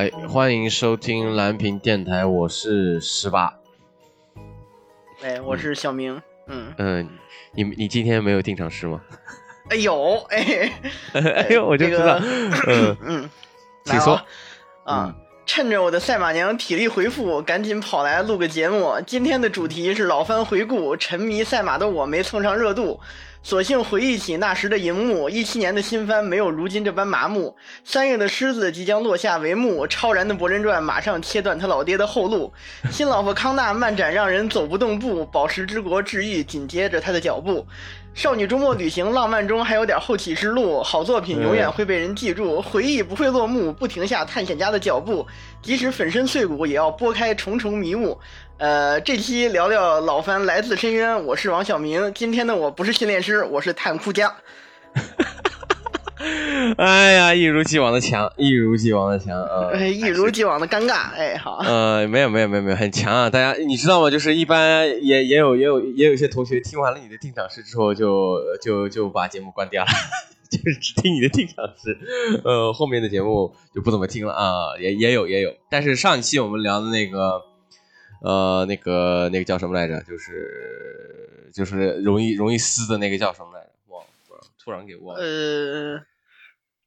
哎，欢迎收听蓝屏电台，我是十八。哎，我是小明。嗯嗯，你你今天没有定场诗吗？哎有哎，哎呦，我就知道。嗯 嗯，请说。啊，趁着我的赛马娘体力回复，赶紧跑来录个节目。今天的主题是老番回顾，沉迷赛马的我没蹭上热度。索性回忆起那时的荧幕，一七年的新番没有如今这般麻木。三月的狮子即将落下帷幕，超然的博人传马上切断他老爹的后路。新老婆康纳漫展让人走不动步，宝石之国治愈紧接着他的脚步。少女周末旅行浪漫中还有点后启示录，好作品永远会被人记住，回忆不会落幕，不停下探险家的脚步，即使粉身碎骨也要拨开重重迷雾。呃，这期聊聊老番来自深渊，我是王小明。今天的我不是训练师，我是探库家。哎呀，一如既往的强，一如既往的强啊！一如既往的尴尬，哎，好。呃，没有没有没有没有，很强啊！大家你知道吗？就是一般也也有也有也有一些同学听完了你的定场诗之后，就就就把节目关掉了，就是只听你的定场诗，呃，后面的节目就不怎么听了啊。也也有也有，但是上一期我们聊的那个。呃，那个那个叫什么来着？就是就是容易容易撕的那个叫什么来着？忘了，突然给忘了。呃，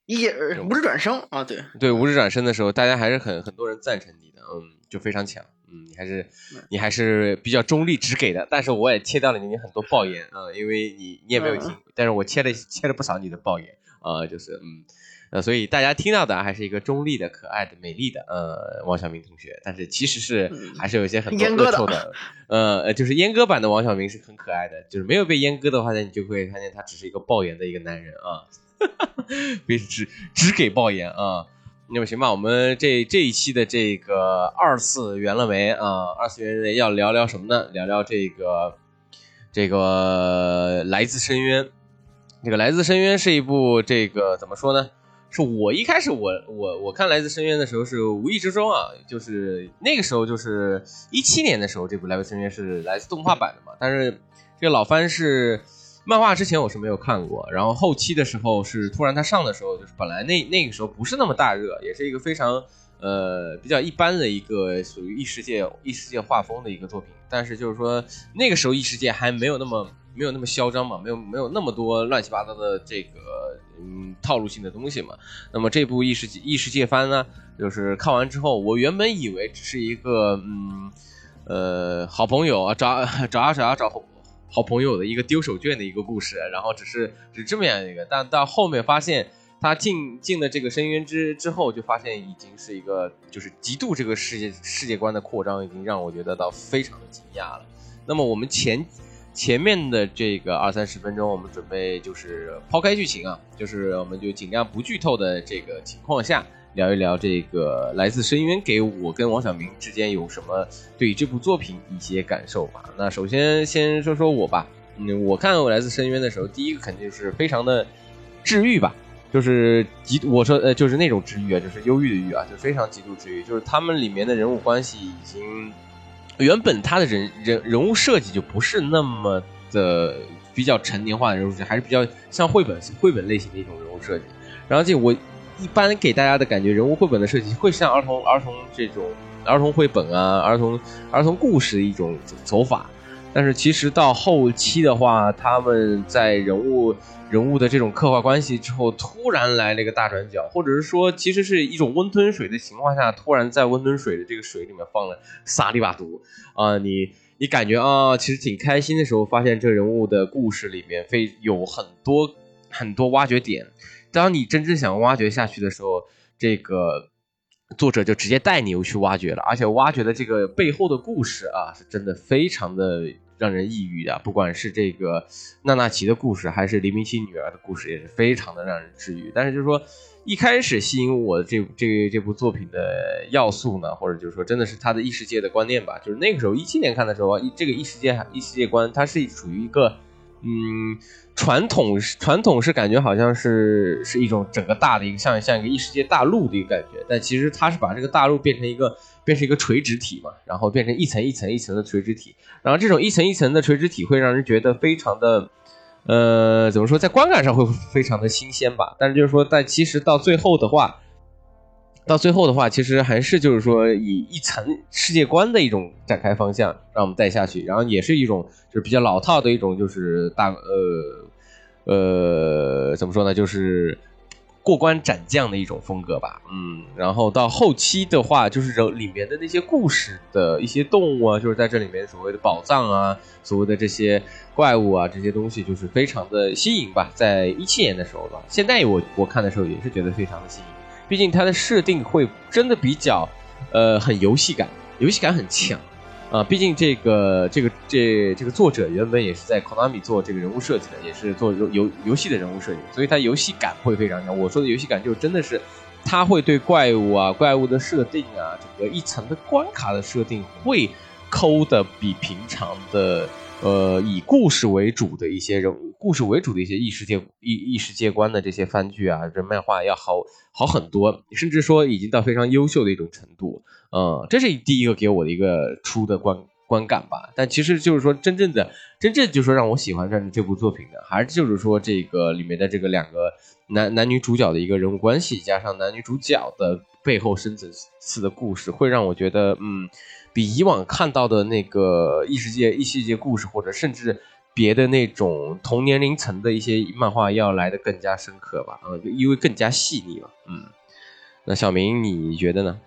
一无指转生啊，对对，无指转生的时候，大家还是很很多人赞成你的，嗯，就非常强，嗯，你还是你还是比较中立直给的，但是我也切掉了你很多爆言啊，因为你你也没有听，但是我切了切了不少你的爆言啊，就是嗯。呃，所以大家听到的还是一个中立的、可爱的、美丽的，呃，王小明同学。但是其实是还是有一些很多恶臭的，呃，就是阉割版的王小明是很可爱的。就是没有被阉割的话，呢你就会看见他只是一个爆言的一个男人啊，别只只给爆言啊。那么行吧，我们这这一期的这个二次元了没啊？二次元要聊聊什么呢？聊聊这个这个来自深渊。这个来自深渊是一部这个怎么说呢？是我一开始我我我看《来自深渊》的时候是无意之中啊，就是那个时候就是一七年的时候，这部《来自深渊》是来自动画版的嘛。但是这个老番是漫画之前我是没有看过，然后后期的时候是突然它上的时候，就是本来那那个时候不是那么大热，也是一个非常呃比较一般的一个属于异世界异世界画风的一个作品。但是就是说那个时候异世界还没有那么没有那么嚣张嘛，没有没有那么多乱七八糟的这个。嗯，套路性的东西嘛。那么这部异世界异世界番呢，就是看完之后，我原本以为只是一个嗯呃好朋友啊找找啊找啊找好朋友的一个丢手绢的一个故事，然后只是只这么样一个。但到后面发现他进进了这个深渊之之后，就发现已经是一个就是极度这个世界世界观的扩张，已经让我觉得到非常的惊讶了。那么我们前。前面的这个二三十分钟，我们准备就是抛开剧情啊，就是我们就尽量不剧透的这个情况下，聊一聊这个来自深渊给我跟王小明之间有什么对这部作品一些感受吧。那首先先说说我吧，嗯，我看来自深渊的时候，第一个肯定是非常的治愈吧，就是极我说呃就是那种治愈啊，就是忧郁的郁啊，就非常极度治愈，就是他们里面的人物关系已经。原本他的人人人物设计就不是那么的比较成年化的人物设计，还是比较像绘本绘本类型的一种人物设计。然后这我一般给大家的感觉，人物绘本的设计会像儿童儿童这种儿童绘本啊、儿童儿童故事的一种走法。但是其实到后期的话，他们在人物人物的这种刻画关系之后，突然来了一个大转角，或者是说，其实是一种温吞水的情况下，突然在温吞水的这个水里面放了撒了一把毒啊！你你感觉啊，其实挺开心的时候，发现这人物的故事里面非有很多很多挖掘点。当你真正想挖掘下去的时候，这个作者就直接带你又去挖掘了，而且挖掘的这个背后的故事啊，是真的非常的。让人抑郁的，不管是这个娜娜奇的故事，还是黎明熙女儿的故事，也是非常的让人治愈。但是就是说，一开始吸引我这这这部作品的要素呢，或者就是说，真的是他的异世界的观念吧。就是那个时候一七年看的时候，这个异世界异世界观，它是属于一个嗯传统传统是感觉好像是是一种整个大的一个像像一个异世界大陆的一个感觉，但其实它是把这个大陆变成一个。变成一个垂直体嘛，然后变成一层一层一层的垂直体，然后这种一层一层的垂直体会让人觉得非常的，呃，怎么说，在观感上会非常的新鲜吧？但是就是说，但其实到最后的话，到最后的话，其实还是就是说以一层世界观的一种展开方向，让我们带下去，然后也是一种就是比较老套的一种就是大呃呃怎么说呢，就是过关斩将的一种风格吧，嗯，然后到后期的话，就是里面的那些故事的一些动物啊，就是在这里面所谓的宝藏啊，所谓的这些怪物啊，这些东西就是非常的新颖吧，在一七年的时候吧，现在我我看的时候也是觉得非常的新颖。毕竟它的设定会真的比较，呃，很游戏感，游戏感很强，啊，毕竟这个这个这这个作者原本也是在 Konami 做这个人物设计的，也是做游游游戏的人物设计，所以他游戏感会非常强。我说的游戏感就真的是，他会对怪物啊、怪物的设定啊，整个一层的关卡的设定会抠的比平常的。呃，以故事为主的一些人，故事为主的一些异世界异异世界观的这些番剧啊，这漫画要好好很多，甚至说已经到非常优秀的一种程度。嗯，这是第一个给我的一个初的观观感吧。但其实就是说，真正的真正就是说让我喜欢上这部作品的，还是就是说这个里面的这个两个男男女主角的一个人物关系，加上男女主角的背后深层次的故事，会让我觉得嗯。比以往看到的那个异世界、异世界故事，或者甚至别的那种同年龄层的一些漫画要来的更加深刻吧？嗯，因为更加细腻了。嗯，那小明你觉得呢？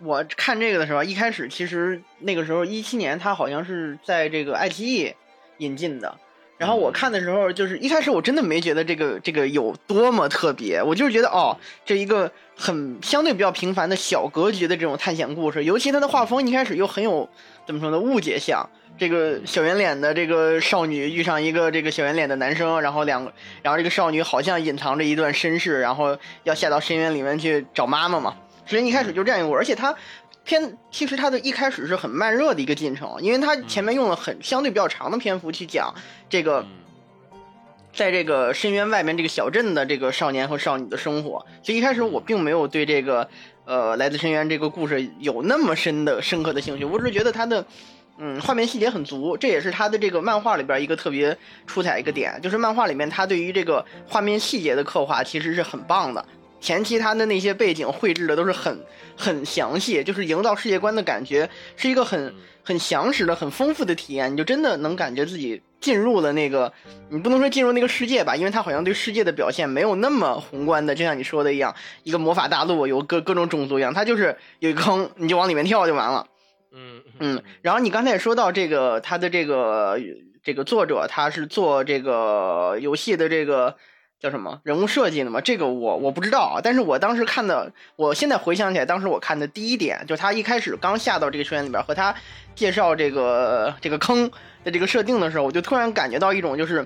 我看这个的时候，一开始其实那个时候一七年，它好像是在这个爱奇艺引进的。然后我看的时候，就是一开始我真的没觉得这个这个有多么特别，我就是觉得哦，这一个很相对比较平凡的小格局的这种探险故事，尤其它的画风一开始又很有怎么说呢误解像，这个小圆脸的这个少女遇上一个这个小圆脸的男生，然后两个，然后这个少女好像隐藏着一段身世，然后要下到深渊里面去找妈妈嘛，所以一开始就这样一个，而且它。片其实它的一开始是很慢热的一个进程，因为它前面用了很相对比较长的篇幅去讲这个，在这个深渊外面这个小镇的这个少年和少女的生活，所以一开始我并没有对这个呃来自深渊这个故事有那么深的深刻的兴趣，我只是觉得它的嗯画面细节很足，这也是它的这个漫画里边一个特别出彩一个点，就是漫画里面它对于这个画面细节的刻画其实是很棒的。前期他的那些背景绘制的都是很很详细，就是营造世界观的感觉，是一个很很详实的、很丰富的体验。你就真的能感觉自己进入了那个，你不能说进入那个世界吧，因为他好像对世界的表现没有那么宏观的，就像你说的一样，一个魔法大陆有各各种种族一样，他就是有一坑，你就往里面跳就完了。嗯嗯。然后你刚才也说到这个，他的这个这个作者，他是做这个游戏的这个。叫什么人物设计的吗？这个我我不知道啊。但是我当时看的，我现在回想起来，当时我看的第一点，就是他一开始刚下到这个圈里边，和他介绍这个这个坑的这个设定的时候，我就突然感觉到一种就是，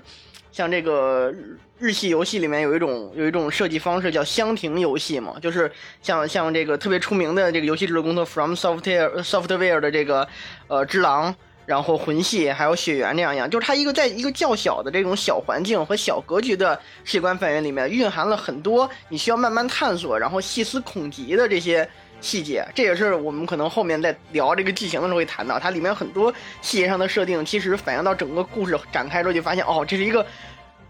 像这个日系游戏里面有一种有一种设计方式叫箱庭游戏嘛，就是像像这个特别出名的这个游戏制作公司 From Software Software 的这个呃只狼。然后魂系还有血缘那样样，就是它一个在一个较小的这种小环境和小格局的世界观范围里面，蕴含了很多你需要慢慢探索，然后细思恐极的这些细节。这也是我们可能后面在聊这个剧情的时候会谈到，它里面很多细节上的设定，其实反映到整个故事展开之后，就发现哦，这是一个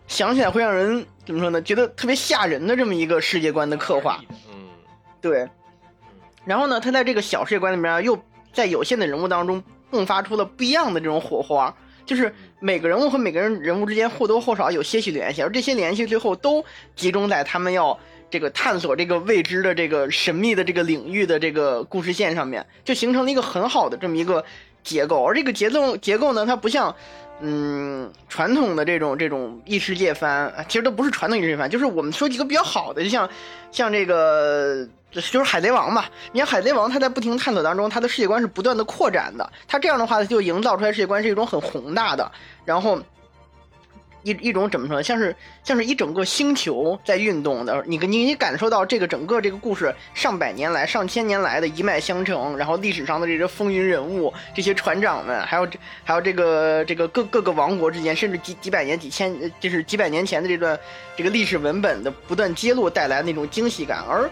想起来会让人怎么说呢？觉得特别吓人的这么一个世界观的刻画。嗯，对。然后呢，他在这个小世界观里面，又在有限的人物当中。迸发出了不一样的这种火花，就是每个人物和每个人人物之间或多或少有些许联系，而这些联系最后都集中在他们要这个探索这个未知的这个神秘的这个领域的这个故事线上面，就形成了一个很好的这么一个结构。而这个节奏结构呢，它不像嗯传统的这种这种异世界番，其实都不是传统异世界番，就是我们说几个比较好的，就像像这个。就是海贼王吧，你看海贼王，他在不停探索当中，他的世界观是不断的扩展的。他这样的话，就营造出来世界观是一种很宏大的，然后一一种怎么说，像是像是一整个星球在运动的。你你你感受到这个整个这个故事上百年来、上千年来的一脉相承，然后历史上的这些风云人物、这些船长们，还有这还有这个这个各各个王国之间，甚至几几百年、几千就是几百年前的这段这个历史文本的不断揭露带来那种惊喜感，而。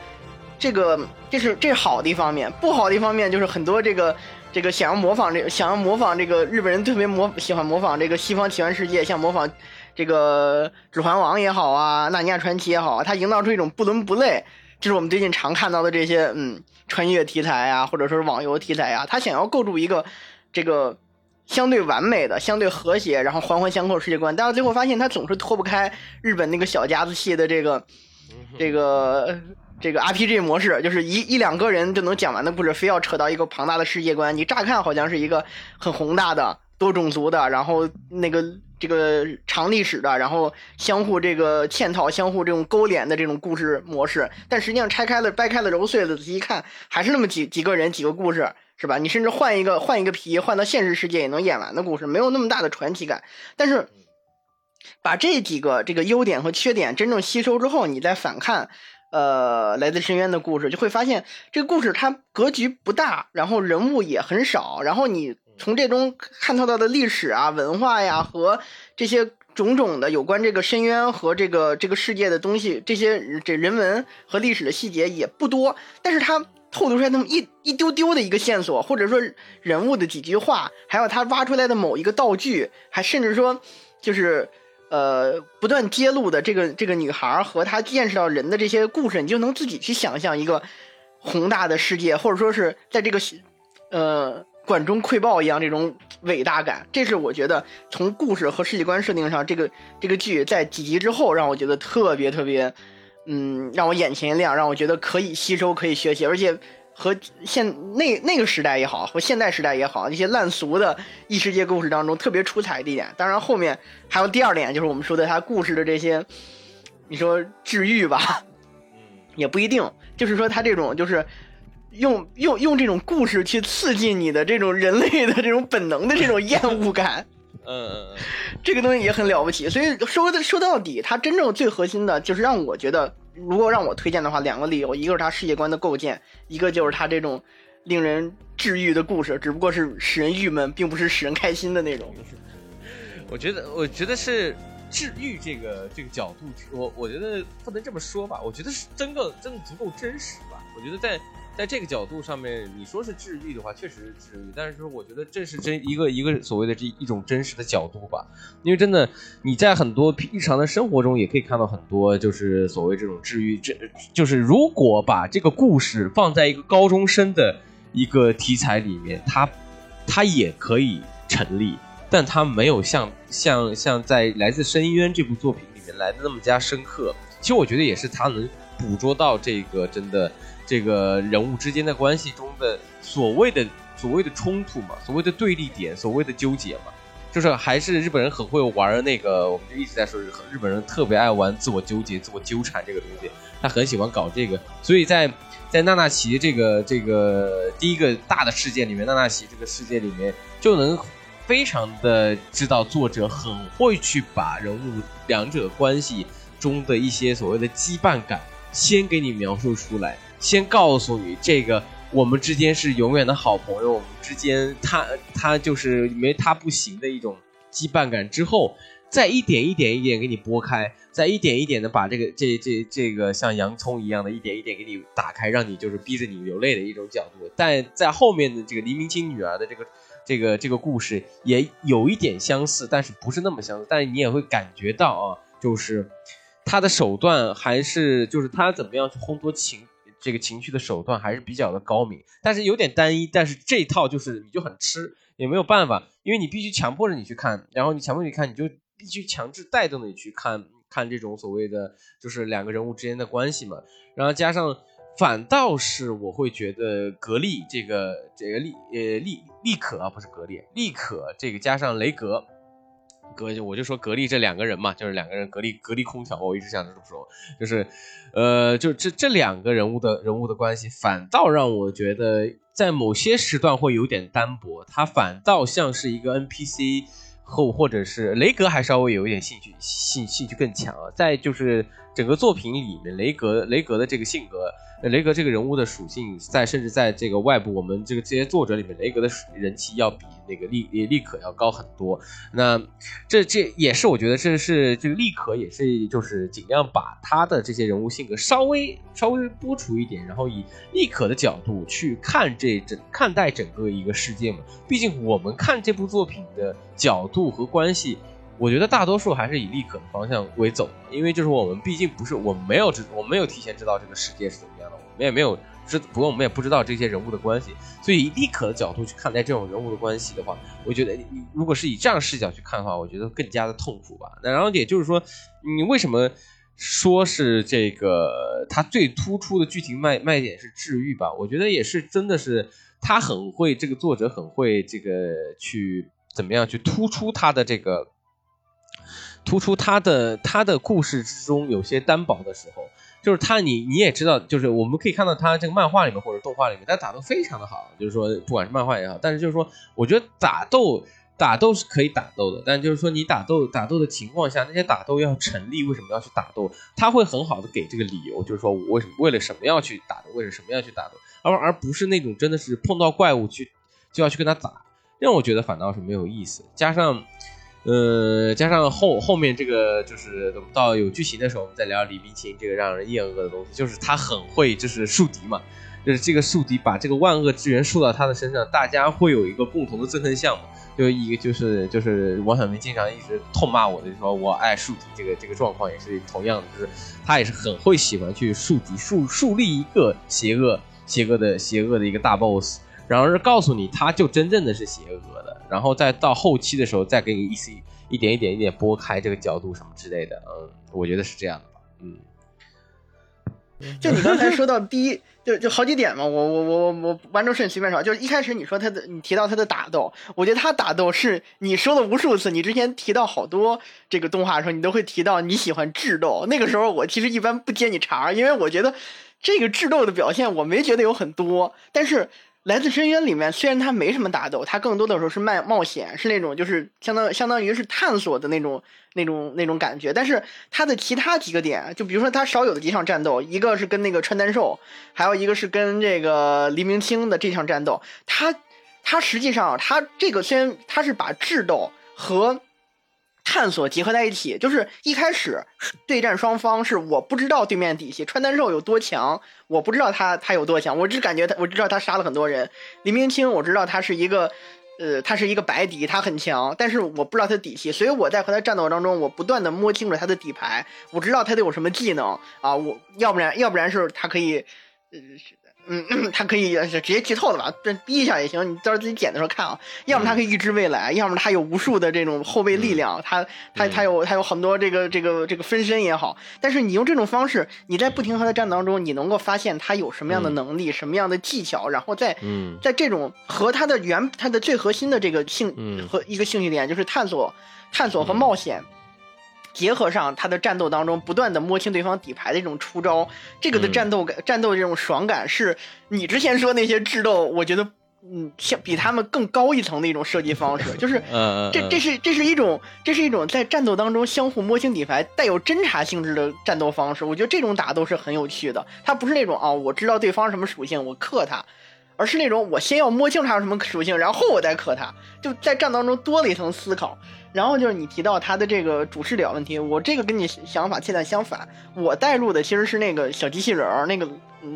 这个这是这是好的一方面，不好的一方面就是很多这个这个想要模仿这想要模仿这个日本人特别模喜欢模仿这个西方奇幻世界，像模仿这个指环王也好啊，纳尼亚传奇也好，它营造出一种不伦不类，就是我们最近常看到的这些嗯穿越题材啊，或者说是网游题材啊，他想要构筑一个这个相对完美的、相对和谐，然后环环相扣世界观，但是最后发现他总是脱不开日本那个小家子气的这个这个这个 RPG 模式，就是一一两个人就能讲完的故事，非要扯到一个庞大的世界观。你乍看好像是一个很宏大的、多种族的，然后那个。这个长历史的，然后相互这个嵌套、相互这种勾连的这种故事模式，但实际上拆开了、掰开了揉碎了，仔细一看，还是那么几几个人、几个故事，是吧？你甚至换一个换一个皮，换到现实世界也能演完的故事，没有那么大的传奇感。但是，把这几个这个优点和缺点真正吸收之后，你再反看，呃，来自深渊的故事，就会发现这个故事它格局不大，然后人物也很少，然后你。从这中看透到的历史啊、文化呀和这些种种的有关这个深渊和这个这个世界的东西，这些这人文和历史的细节也不多，但是它透露出来那么一一丢丢的一个线索，或者说人物的几句话，还有他挖出来的某一个道具，还甚至说就是呃不断揭露的这个这个女孩和她见识到人的这些故事，你就能自己去想象一个宏大的世界，或者说是在这个呃。管中窥豹一样这种伟大感，这是我觉得从故事和世界观设定上，这个这个剧在几集之后让我觉得特别特别，嗯，让我眼前一亮，让我觉得可以吸收、可以学习，而且和现那那个时代也好，和现代时代也好，一些烂俗的异世界故事当中特别出彩的一点。当然，后面还有第二点，就是我们说的他故事的这些，你说治愈吧，也不一定，就是说他这种就是。用用用这种故事去刺激你的这种人类的这种本能的这种厌恶感，嗯嗯嗯，这个东西也很了不起。所以说的说到底，它真正最核心的就是让我觉得，如果让我推荐的话，两个理由，一个是他世界观的构建，一个就是他这种令人治愈的故事，只不过是使人郁闷，并不是使人开心的那种。我觉得，我觉得是治愈这个这个角度，我我觉得不能这么说吧，我觉得是真的真的足够真实吧。我觉得在。在这个角度上面，你说是治愈的话，确实是治愈。但是说，我觉得这是真一个一个所谓的这一种真实的角度吧。因为真的，你在很多日常的生活中也可以看到很多，就是所谓这种治愈。这就是如果把这个故事放在一个高中生的一个题材里面，它它也可以成立，但它没有像像像在《来自深渊》这部作品里面来的那么加深刻。其实我觉得也是他能捕捉到这个真的。这个人物之间的关系中的所谓的所谓的冲突嘛，所谓的对立点，所谓的纠结嘛，就是还是日本人很会玩那个，我们就一直在说，日本人特别爱玩自我纠结、自我纠缠这个东西，他很喜欢搞这个，所以在在娜娜奇这个这个第一个大的事件里面，娜娜奇这个世界里面就能非常的知道作者很会去把人物两者关系中的一些所谓的羁绊感先给你描述出来。先告诉你，这个我们之间是永远的好朋友，我们之间他他就是没他不行的一种羁绊感。之后再一点一点一点给你拨开，再一点一点的把这个这这这个像洋葱一样的一点一点给你打开，让你就是逼着你流泪的一种角度。但在后面的这个黎明清女儿的这个这个这个故事也有一点相似，但是不是那么相似，但是你也会感觉到啊，就是他的手段还是就是他怎么样去烘托情。这个情绪的手段还是比较的高明，但是有点单一。但是这套就是你就很吃，也没有办法，因为你必须强迫着你去看，然后你强迫你看，你就必须强制带动你去看看这种所谓的就是两个人物之间的关系嘛。然后加上，反倒是我会觉得格力这个这个利呃利利可啊，不是格力，利可这个加上雷格。格我就说格力这两个人嘛，就是两个人格力格力空调，我一直想这么说，就是，呃，就这这两个人物的人物的关系，反倒让我觉得在某些时段会有点单薄，他反倒像是一个 NPC，后或者是雷格还稍微有一点兴趣兴兴趣更强啊，在就是整个作品里面，雷格雷格的这个性格。雷格这个人物的属性，在甚至在这个外部，我们这个这些作者里面，雷格的人气要比那个利利可要高很多。那这这也是我觉得这是这个利可也是就是尽量把他的这些人物性格稍微稍微剥除一点，然后以利可的角度去看这整看待整个一个世界嘛。毕竟我们看这部作品的角度和关系。我觉得大多数还是以立可的方向为走，因为就是我们毕竟不是我没有知，我没有提前知道这个世界是怎么样的，我们也没有知，不过我们也不知道这些人物的关系，所以以立可的角度去看待这种人物的关系的话，我觉得你如果是以这样视角去看的话，我觉得更加的痛苦吧。那然后也就是说，你为什么说是这个他最突出的剧情卖卖点是治愈吧？我觉得也是真的是他很会，这个作者很会这个去怎么样去突出他的这个。突出他的他的故事之中有些单薄的时候，就是他你你也知道，就是我们可以看到他这个漫画里面或者动画里面，他打斗非常的好，就是说不管是漫画也好，但是就是说，我觉得打斗打斗是可以打斗的，但就是说你打斗打斗的情况下，那些打斗要成立，为什么要去打斗？他会很好的给这个理由，就是说我为什么为了什么要去打斗，为了什么要去打斗，而而不是那种真的是碰到怪物去就要去跟他打，让我觉得反倒是没有意思，加上。呃，加上后后面这个，就是等到有剧情的时候，我们再聊李冰清这个让人厌恶的东西，就是他很会就是树敌嘛，就是这个树敌把这个万恶之源树到他的身上，大家会有一个共同的憎恨项嘛，就一个就是就是王小明经常一直痛骂我的，就说我爱树敌这个这个状况也是同样的，就是他也是很会喜欢去树敌树树立一个邪恶邪恶的邪恶的一个大 boss。然后告诉你，他就真正的是邪恶的，然后再到后期的时候，再给你一些一点一点一点拨开这个角度什么之类的，嗯，我觉得是这样的吧，嗯。就你刚才说到第一，就就好几点嘛，我我我我完成顺序随便说，就是一开始你说他的，你提到他的打斗，我觉得他打斗是你说了无数次，你之前提到好多这个动画的时候，你都会提到你喜欢智斗，那个时候我其实一般不接你茬，因为我觉得这个智斗的表现我没觉得有很多，但是。来自深渊里面，虽然它没什么打斗，它更多的时候是冒冒险，是那种就是相当相当于是探索的那种那种那种感觉。但是它的其他几个点，就比如说它少有的几场战斗，一个是跟那个穿单兽，还有一个是跟这个黎明清的这场战斗，它它实际上它这个虽然它是把智斗和探索结合在一起，就是一开始对战双方是我不知道对面底细川丹寿有多强，我不知道他他有多强，我只感觉他我知道他杀了很多人。黎明清我知道他是一个，呃，他是一个白底，他很强，但是我不知道他的底细，所以我在和他战斗当中，我不断的摸清楚他的底牌，我知道他得有什么技能啊，我要不然要不然是他可以，呃。嗯，他可以直接剧透了吧？这逼一下也行，你到时候自己剪的时候看啊。要么他可以预知未来，要么他有无数的这种后备力量，他他他有他有很多这个这个这个分身也好。但是你用这种方式，你在不停和他战当中，你能够发现他有什么样的能力，什么样的技巧，然后在在这种和他的原他的最核心的这个兴和一个兴趣点就是探索探索和冒险。结合上他的战斗当中不断的摸清对方底牌的一种出招，这个的战斗感、战斗这种爽感，是你之前说那些智斗，我觉得嗯，像比他们更高一层的一种设计方式，就是这这是这是一种这是一种在战斗当中相互摸清底牌、带有侦查性质的战斗方式。我觉得这种打斗是很有趣的，它不是那种啊，我知道对方什么属性，我克他。而是那种我先要摸清他有什么属性，然后我再克他，就在战当中多了一层思考。然后就是你提到他的这个主视角问题，我这个跟你想法恰恰相反。我带入的其实是那个小机器人儿，那个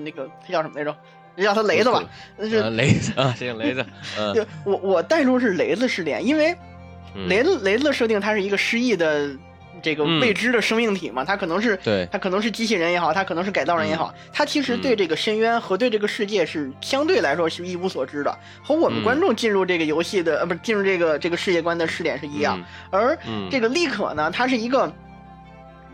那个他叫什么来着？叫他雷子吧？那是雷子 啊，行雷子。就，我我带入是雷子试点，因为雷子雷子的设定，他是一个失忆的。这个未知的生命体嘛，它可能是，对，它可能是机器人也好，它可能是改造人也好，它其实对这个深渊和对这个世界是相对来说是一无所知的，和我们观众进入这个游戏的呃，不是进入这个这个世界观的视点是一样，而这个利可呢，它是一个。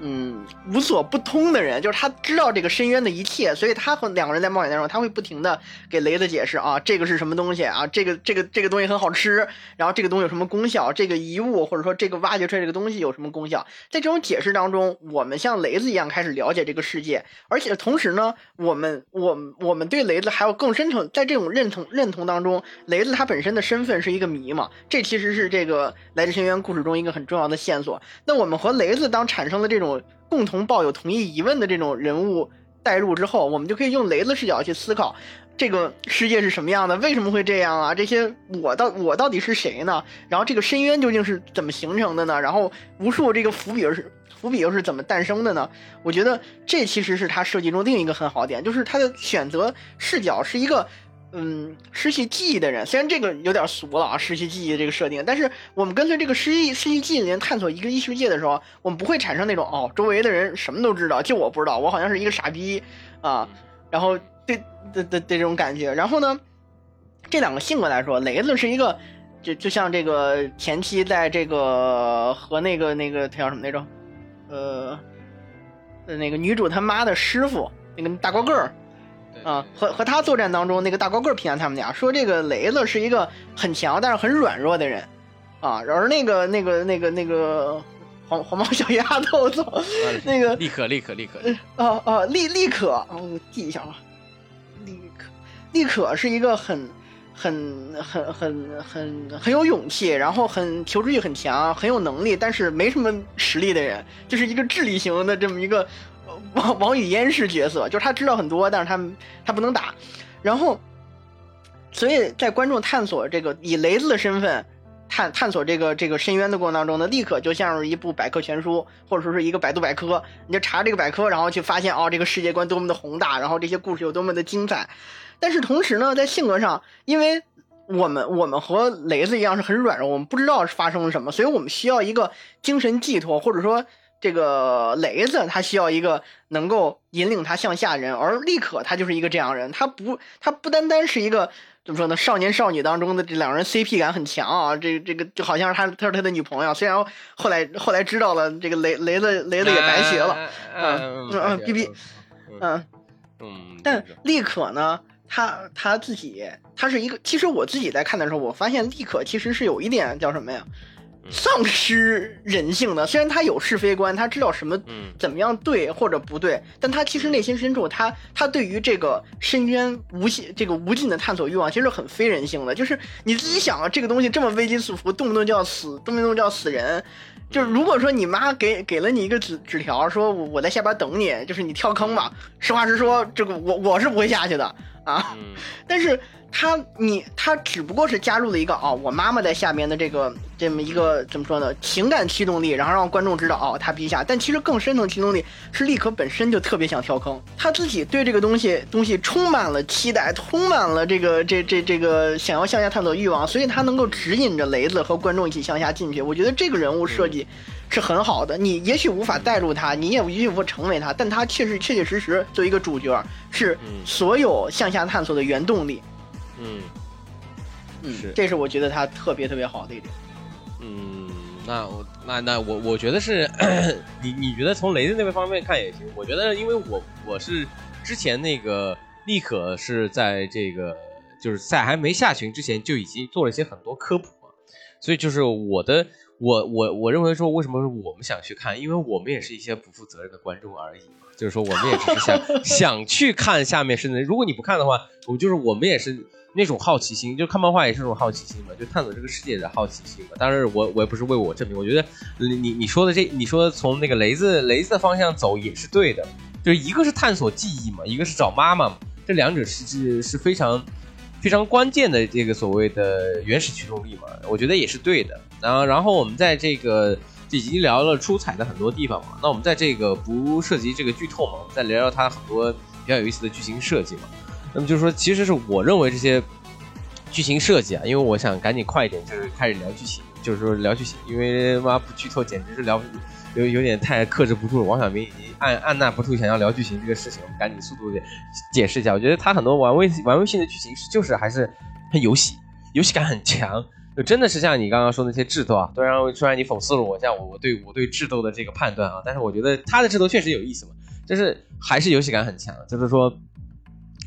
嗯，无所不通的人，就是他知道这个深渊的一切，所以他和两个人在冒险当中，他会不停的给雷子解释啊，这个是什么东西啊，这个这个这个东西很好吃，然后这个东西有什么功效，这个遗物或者说这个挖掘出来这个东西有什么功效，在这种解释当中，我们像雷子一样开始了解这个世界，而且同时呢，我们我我们对雷子还有更深层，在这种认同认同当中，雷子他本身的身份是一个谜嘛，这其实是这个来自深渊故事中一个很重要的线索。那我们和雷子当产生了这种。共同抱有同一疑问的这种人物带入之后，我们就可以用雷子视角去思考这个世界是什么样的，为什么会这样啊？这些我到我到底是谁呢？然后这个深渊究竟是怎么形成的呢？然后无数这个伏笔是伏笔又是怎么诞生的呢？我觉得这其实是他设计中另一个很好点，就是他的选择视角是一个嗯失去记忆的人。虽然这个有点俗了啊，失去记忆这个设定，但是我们跟随这个失忆失去记忆的人探索一个异世界的时候，我们不会产生那种哦，周围的人什么都知道，就我不知道，我好像是一个傻逼啊，然后对对对对这种感觉。然后呢，这两个性格来说，雷子是一个。就就像这个前期在这个和那个那个他叫什么来着，呃，那个女主他妈的师傅那个大高个儿，啊，和和他作战当中那个大高个儿评价他们俩说这个雷子是一个很强但是很软弱的人，啊，而那个那个那个那个黄黄毛小丫头，我操，那个立可立可立可，啊啊立立可，我记一下啊，立可立可是一个很。很很很很很有勇气，然后很求知欲很强，很有能力，但是没什么实力的人，就是一个智力型的这么一个王 王语嫣式角色，就是他知道很多，但是他他不能打。然后，所以在观众探索这个以雷子的身份探探索这个这个深渊的过程当中呢，立刻就像是一部百科全书，或者说是一个百度百科，你就查这个百科，然后去发现哦，这个世界观多么的宏大，然后这些故事有多么的精彩。但是同时呢，在性格上，因为我们我们和雷子一样是很软弱，我们不知道是发生了什么，所以我们需要一个精神寄托，或者说这个雷子他需要一个能够引领他向下人，而立可他就是一个这样人，他不他不单单是一个怎么说呢，少年少女当中的这两人 CP 感很强啊，这这个就好像是他他是他的女朋友，虽然后来后来知道了这个雷雷子雷子也白学了，嗯嗯嗯，B B，嗯嗯，但立可呢？他他自己，他是一个。其实我自己在看的时候，我发现立可其实是有一点叫什么呀，丧失人性的。虽然他有是非观，他知道什么怎么样对或者不对，但他其实内心深处，他他对于这个深渊无限这个无尽的探索欲望，其实很非人性的。就是你自己想啊，这个东西这么危机四伏，动不动就要死，动不动就要死人。就是如果说你妈给给了你一个纸纸条，说我我在下边等你，就是你跳坑吧。实话实说，这个我我是不会下去的。啊，但是他你他只不过是加入了一个哦，我妈妈在下面的这个这么一个怎么说呢？情感驱动力，然后让观众知道哦，他逼下。但其实更深层驱动力是立可本身就特别想跳坑，他自己对这个东西东西充满了期待，充满了这个这这这个想要向下探索欲望，所以他能够指引着雷子和观众一起向下进去。我觉得这个人物设计。是很好的，你也许无法带入他，你也也许无法成为他，但他确实确确实实作为一个主角，是所有向下探索的原动力。嗯，嗯，这是我觉得他特别特别好的一点。嗯，那我那那我我觉得是，你你觉得从雷的那个方面看也行。我觉得，因为我我是之前那个立可是在这个就是在还没下旬之前就已经做了一些很多科普嘛所以就是我的。我我我认为说，为什么我们想去看？因为我们也是一些不负责任的观众而已嘛。就是说，我们也只是想 想去看下面是那。如果你不看的话，我就是我们也是那种好奇心，就看漫画也是那种好奇心嘛，就探索这个世界的好奇心嘛。当然，我我也不是为我证明，我觉得你你你说的这，你说从那个雷子雷子的方向走也是对的。就是一个是探索记忆嘛，一个是找妈妈嘛，这两者是是是非常。非常关键的这个所谓的原始驱动力嘛，我觉得也是对的。然后，然后我们在这个已经聊了出彩的很多地方嘛，那我们在这个不涉及这个剧透嘛，我们再聊聊它很多比较有意思的剧情设计嘛。那么就是说，其实是我认为这些剧情设计啊，因为我想赶紧快一点，就是开始聊剧情，就是说聊剧情，因为妈不剧透简直是聊。有有点太克制不住了，王小明已经按按捺不住想要聊剧情这个事情，我们赶紧速度点解释一下。我觉得他很多玩微玩微信的剧情是就是还是很游戏，游戏感很强，就真的是像你刚刚说那些智斗啊。虽然虽然你讽刺了我，像我我对我对智斗的这个判断啊，但是我觉得他的智斗确实有意思嘛，就是还是游戏感很强，就是说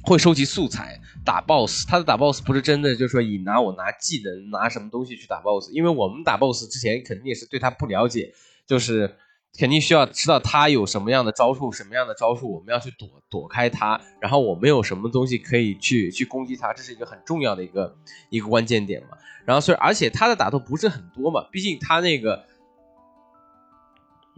会收集素材打 BOSS，他的打 BOSS 不是真的就是说以拿我拿技能拿什么东西去打 BOSS，因为我们打 BOSS 之前肯定也是对他不了解。就是肯定需要知道他有什么样的招数，什么样的招数我们要去躲躲开他，然后我们有什么东西可以去去攻击他，这是一个很重要的一个一个关键点嘛。然后所以而且他的打斗不是很多嘛，毕竟他那个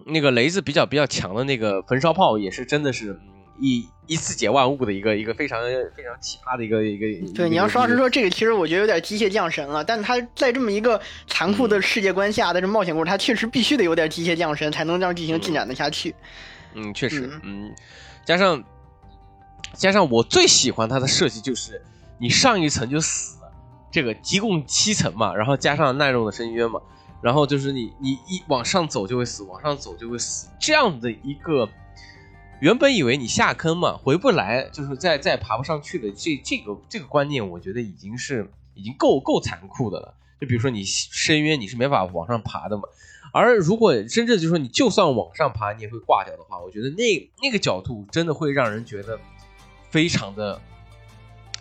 那个雷子比较比较强的那个焚烧炮也是真的是。一一次解万物的一个一个非常非常奇葩的一个一个。对，你要实话实说，这个其实我觉得有点机械降神了。但他在这么一个残酷的世界观下，在这冒险故事，他确实必须得有点机械降神，才能让剧情进展的下去。嗯，确实，嗯，加上加上我最喜欢它的设计就是你上一层就死了，这个一共七层嘛，然后加上耐用的深渊嘛，然后就是你你一往上走就会死，往上走就会死，这样的一个。原本以为你下坑嘛，回不来，就是再再爬不上去的这这个这个观念，我觉得已经是已经够够残酷的了。就比如说你深渊你是没法往上爬的嘛，而如果真正就说你就算往上爬你也会挂掉的话，我觉得那那个角度真的会让人觉得非常的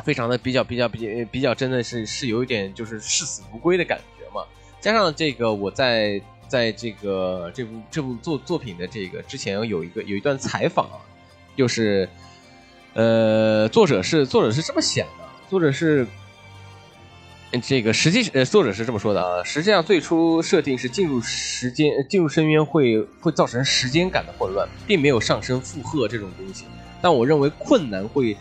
非常的比较比较比较比较真的是是有一点就是视死如归的感觉嘛。加上这个我在。在这个这部这部作作品的这个之前有一个有一段采访啊，就是，呃，作者是作者是这么想的，作者是，这个实际呃作者是这么说的啊，实际上最初设定是进入时间进入深渊会会造成时间感的混乱，并没有上升负荷这种东西，但我认为困难会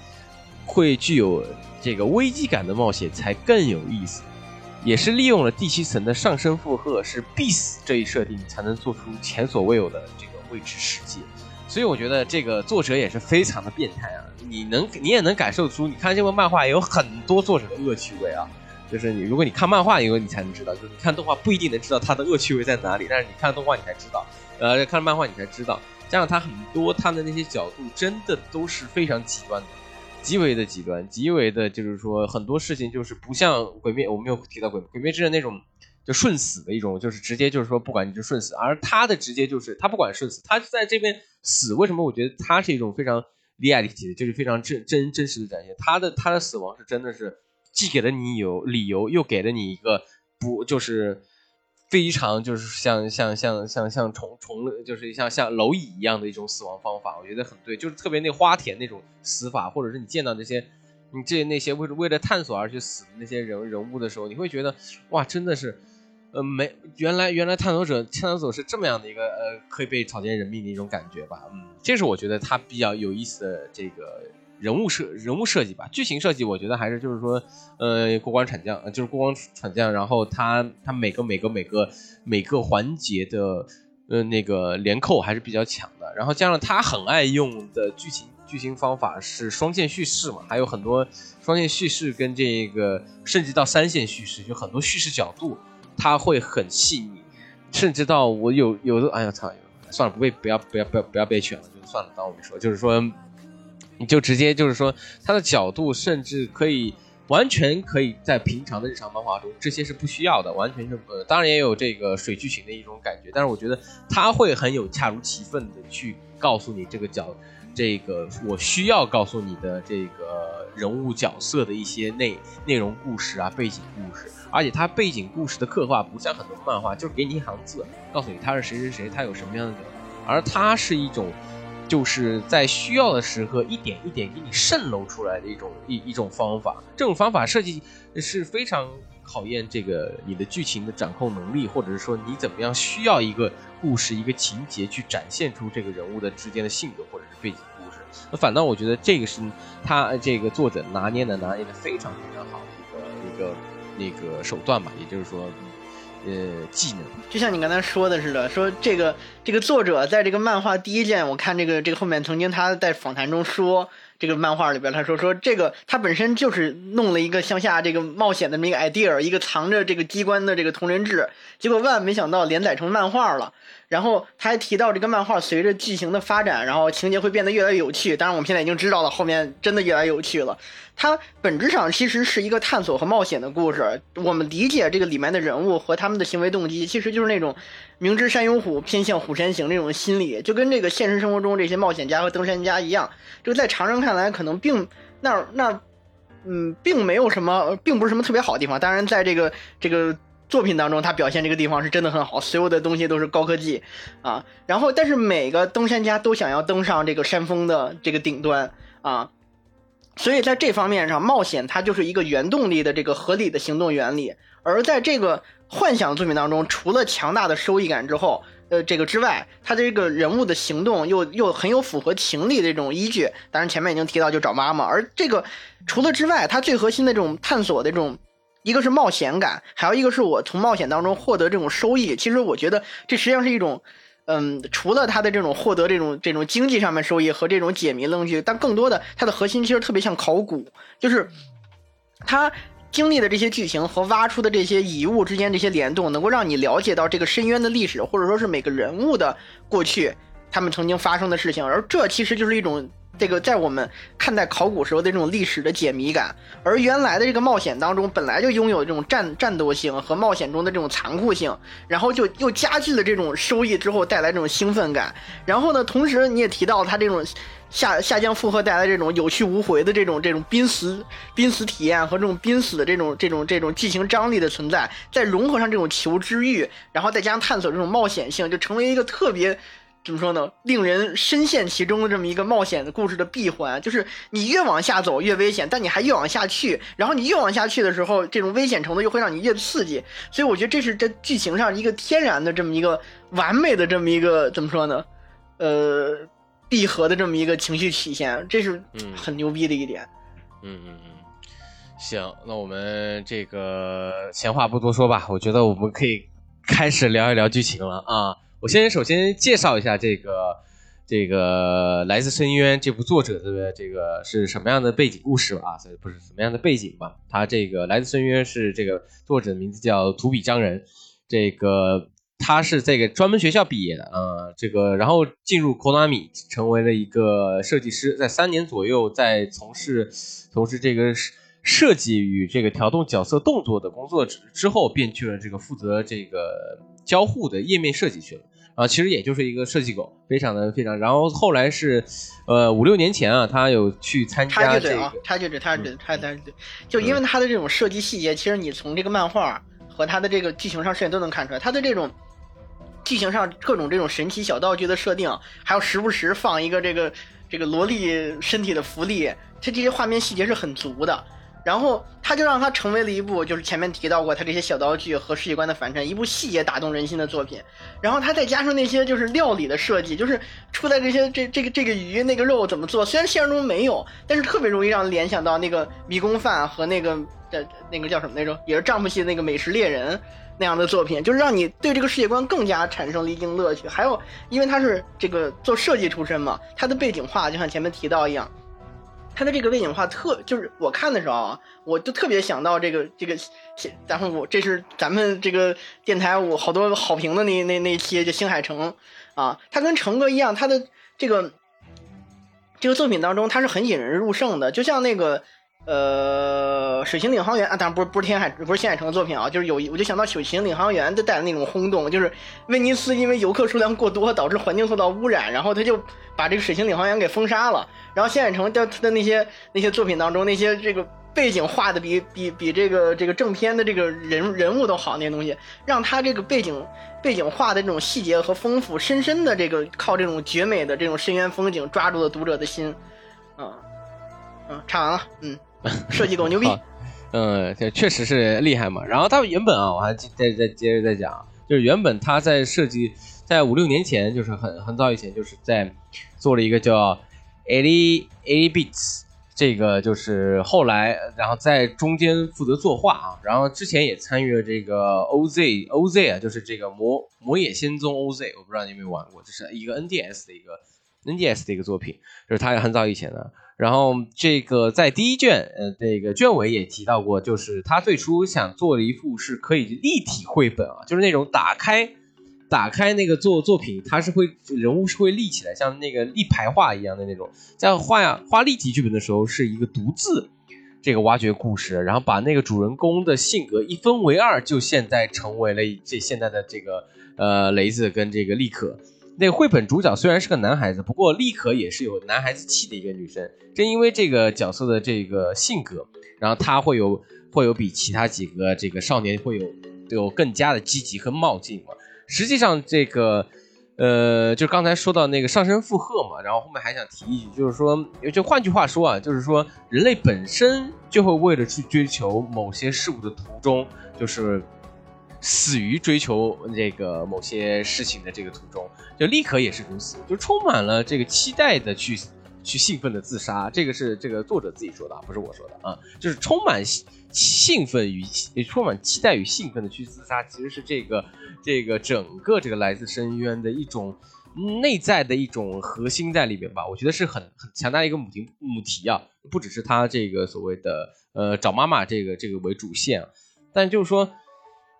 会具有这个危机感的冒险才更有意思。也是利用了第七层的上升负荷是必死这一设定，才能做出前所未有的这个未知世界。所以我觉得这个作者也是非常的变态啊！你能你也能感受出，你看这部漫画有很多作者的恶趣味啊。就是你如果你看漫画以后，你才能知道；就是你看动画不一定能知道它的恶趣味在哪里，但是你看动画你才知道，呃，看了漫画你才知道。加上它很多它的那些角度，真的都是非常极端的。极为的极端，极为的，就是说很多事情就是不像鬼灭，我没有提到鬼鬼灭之刃那种就顺死的一种，就是直接就是说不管你就顺死，而他的直接就是他不管顺死，他在这边死，为什么我觉得他是一种非常厉害的，就是非常真真真实的展现，他的他的死亡是真的是既给了你有理由，又给了你一个不就是。非常就是像像像像像虫虫，就是像像蝼蚁一样的一种死亡方法，我觉得很对，就是特别那花田那种死法，或者是你见到那些你这那些为为了探索而去死的那些人人物的时候，你会觉得哇，真的是，呃，没原来原来探索者探索者是这么样的一个呃可以被草菅人命的一种感觉吧，嗯，这是我觉得他比较有意思的这个。人物设人物设计吧，剧情设计我觉得还是就是说，呃，过关斩将，就是过关斩将，然后他他每个每个每个每个环节的呃那个连扣还是比较强的，然后加上他很爱用的剧情剧情方法是双线叙事嘛，还有很多双线叙事跟这个甚至到三线叙事，就很多叙事角度他会很细腻，甚至到我有有的哎呀操，算了不被不要不要不要不要被选了，就算了，当我没说，就是说。你就直接就是说，它的角度甚至可以完全可以在平常的日常漫画中，这些是不需要的，完全是呃，当然也有这个水剧情的一种感觉，但是我觉得它会很有恰如其分的去告诉你这个角，这个我需要告诉你的这个人物角色的一些内内容故事啊，背景故事，而且它背景故事的刻画不像很多漫画，就是给你一行字，告诉你他是谁谁谁，他有什么样的，而它是一种。就是在需要的时刻，一点一点给你渗漏出来的一种一一种方法。这种方法设计是非常考验这个你的剧情的掌控能力，或者是说你怎么样需要一个故事、一个情节去展现出这个人物的之间的性格或者是背景故事。那反倒我觉得这个是他这个作者拿捏的拿捏的非常非常好的一个一个那个手段吧，也就是说。呃，技能就像你刚才说的似的，说这个这个作者在这个漫画第一卷，我看这个这个后面曾经他在访谈中说，这个漫画里边他说说这个他本身就是弄了一个向下这个冒险的这么一个 idea，一个藏着这个机关的这个同人志，结果万万没想到连载成漫画了。然后他还提到这个漫画随着剧情的发展，然后情节会变得越来越有趣。当然我们现在已经知道了，后面真的越来越有趣了。它本质上其实是一个探索和冒险的故事。我们理解这个里面的人物和他们的行为动机，其实就是那种明知山有虎，偏向虎山行那种心理，就跟这个现实生活中这些冒险家和登山家一样。就在常人看来，可能并那那嗯，并没有什么，并不是什么特别好的地方。当然，在这个这个。作品当中，他表现这个地方是真的很好，所有的东西都是高科技，啊，然后但是每个登山家都想要登上这个山峰的这个顶端啊，所以在这方面上，冒险它就是一个原动力的这个合理的行动原理。而在这个幻想作品当中，除了强大的收益感之后，呃，这个之外，他这个人物的行动又又很有符合情理的这种依据。当然前面已经提到就找妈妈，而这个除了之外，它最核心的这种探索的这种。一个是冒险感，还有一个是我从冒险当中获得这种收益。其实我觉得这实际上是一种，嗯，除了他的这种获得这种这种经济上面收益和这种解谜乐趣，但更多的它的核心其实特别像考古，就是他经历的这些剧情和挖出的这些遗物之间这些联动，能够让你了解到这个深渊的历史，或者说是每个人物的过去，他们曾经发生的事情。而这其实就是一种这个在我们看待考古时候的这种历史的解谜感。而原来的这个冒险当中，本来就拥有这种战战斗性和冒险中的这种残酷性，然后就又加剧了这种收益之后带来这种兴奋感。然后呢，同时你也提到它这种。下下降负荷带来这种有去无回的这种这种濒死濒死体验和这种濒死的这种这种这种剧情张力的存在，再融合上这种求知欲，然后再加上探索这种冒险性，就成为一个特别怎么说呢，令人深陷其中的这么一个冒险的故事的闭环。就是你越往下走越危险，但你还越往下去，然后你越往下去的时候，这种危险程度又会让你越刺激。所以我觉得这是这剧情上一个天然的这么一个完美的这么一个怎么说呢？呃。闭合的这么一个情绪体现，这是很牛逼的一点。嗯嗯嗯，行，那我们这个闲话不多说吧，我觉得我们可以开始聊一聊剧情了啊。我先首先介绍一下这个这个《来自深渊》这部作者的这个是什么样的背景故事吧？啊，不是什么样的背景吧？他这个《来自深渊》是这个作者的名字叫土比章人，这个。他是这个专门学校毕业的，呃，这个然后进入 Konami 成为了一个设计师，在三年左右在从事从事这个设计与这个调动角色动作的工作之之后，便去了这个负责这个交互的页面设计去了，啊，其实也就是一个设计狗，非常的非常。然后后来是，呃，五六年前啊，他有去参加这个，他就是他是他他是就因为他的这种设计细节，其实你从这个漫画和他的这个剧情上，甚至都能看出来，他的这种。剧情上各种这种神奇小道具的设定，还有时不时放一个这个这个萝莉身体的福利，它这些画面细节是很足的。然后他就让他成为了一部就是前面提到过他这些小道具和世界观的反衬，一部细节打动人心的作品。然后他再加上那些就是料理的设计，就是出来这些这这个这个鱼那个肉怎么做，虽然现实中没有，但是特别容易让联想到那个迷宫饭和那个的那个叫什么来着，也是丈夫系那个美食猎人。那样的作品，就是让你对这个世界观更加产生了一定乐趣。还有，因为他是这个做设计出身嘛，他的背景画就像前面提到一样，他的这个背景画特就是我看的时候啊，我就特别想到这个这个，然后我这是咱们这个电台我好多好评的那那那些就星海城啊，他跟成哥一样，他的这个这个作品当中，他是很引人入胜的，就像那个。呃，水星领航员啊，当然不是不是天海，不是新海诚的作品啊，就是有我就想到水星领航员的带来那种轰动，就是威尼斯因为游客数量过多导致环境受到污染，然后他就把这个水星领航员给封杀了。然后新海诚在他的那些那些作品当中，那些这个背景画的比比比这个这个正片的这个人人物都好，那些东西让他这个背景背景画的这种细节和丰富，深深的这个靠这种绝美的这种深渊风景抓住了读者的心。嗯嗯，唱完了，嗯。设计多牛逼，嗯，这确实是厉害嘛。然后他原本啊，我还再再接着再讲，就是原本他在设计，在五六年前，就是很很早以前，就是在做了一个叫 Ali Ali Beats，这个就是后来，然后在中间负责作画啊，然后之前也参与了这个 O Z O Z 啊，就是这个魔魔野仙踪 O Z，我不知道你有没有玩过，这是一个 N D S 的一个 N D S 的一个作品，就是他很早以前的。然后这个在第一卷，呃，这个卷尾也提到过，就是他最初想做的一幅是可以立体绘本啊，就是那种打开，打开那个作作品，它是会人物是会立起来，像那个立牌画一样的那种。在画呀画立体剧本的时候，是一个独自这个挖掘故事，然后把那个主人公的性格一分为二，就现在成为了这现在的这个呃雷子跟这个立可。那个绘本主角虽然是个男孩子，不过立可也是有男孩子气的一个女生。正因为这个角色的这个性格，然后他会有会有比其他几个这个少年会有有更加的积极和冒进嘛。实际上这个呃，就刚才说到那个上升负荷嘛，然后后面还想提一句，就是说，就换句话说啊，就是说人类本身就会为了去追求某些事物的途中，就是。死于追求这个某些事情的这个途中，就立刻也是如此，就充满了这个期待的去去兴奋的自杀。这个是这个作者自己说的，不是我说的啊。就是充满兴奋与充满期待与兴奋的去自杀，其实是这个这个整个这个来自深渊的一种内在的一种核心在里面吧。我觉得是很很强大的一个母题母题啊，不只是他这个所谓的呃找妈妈这个这个为主线，但就是说。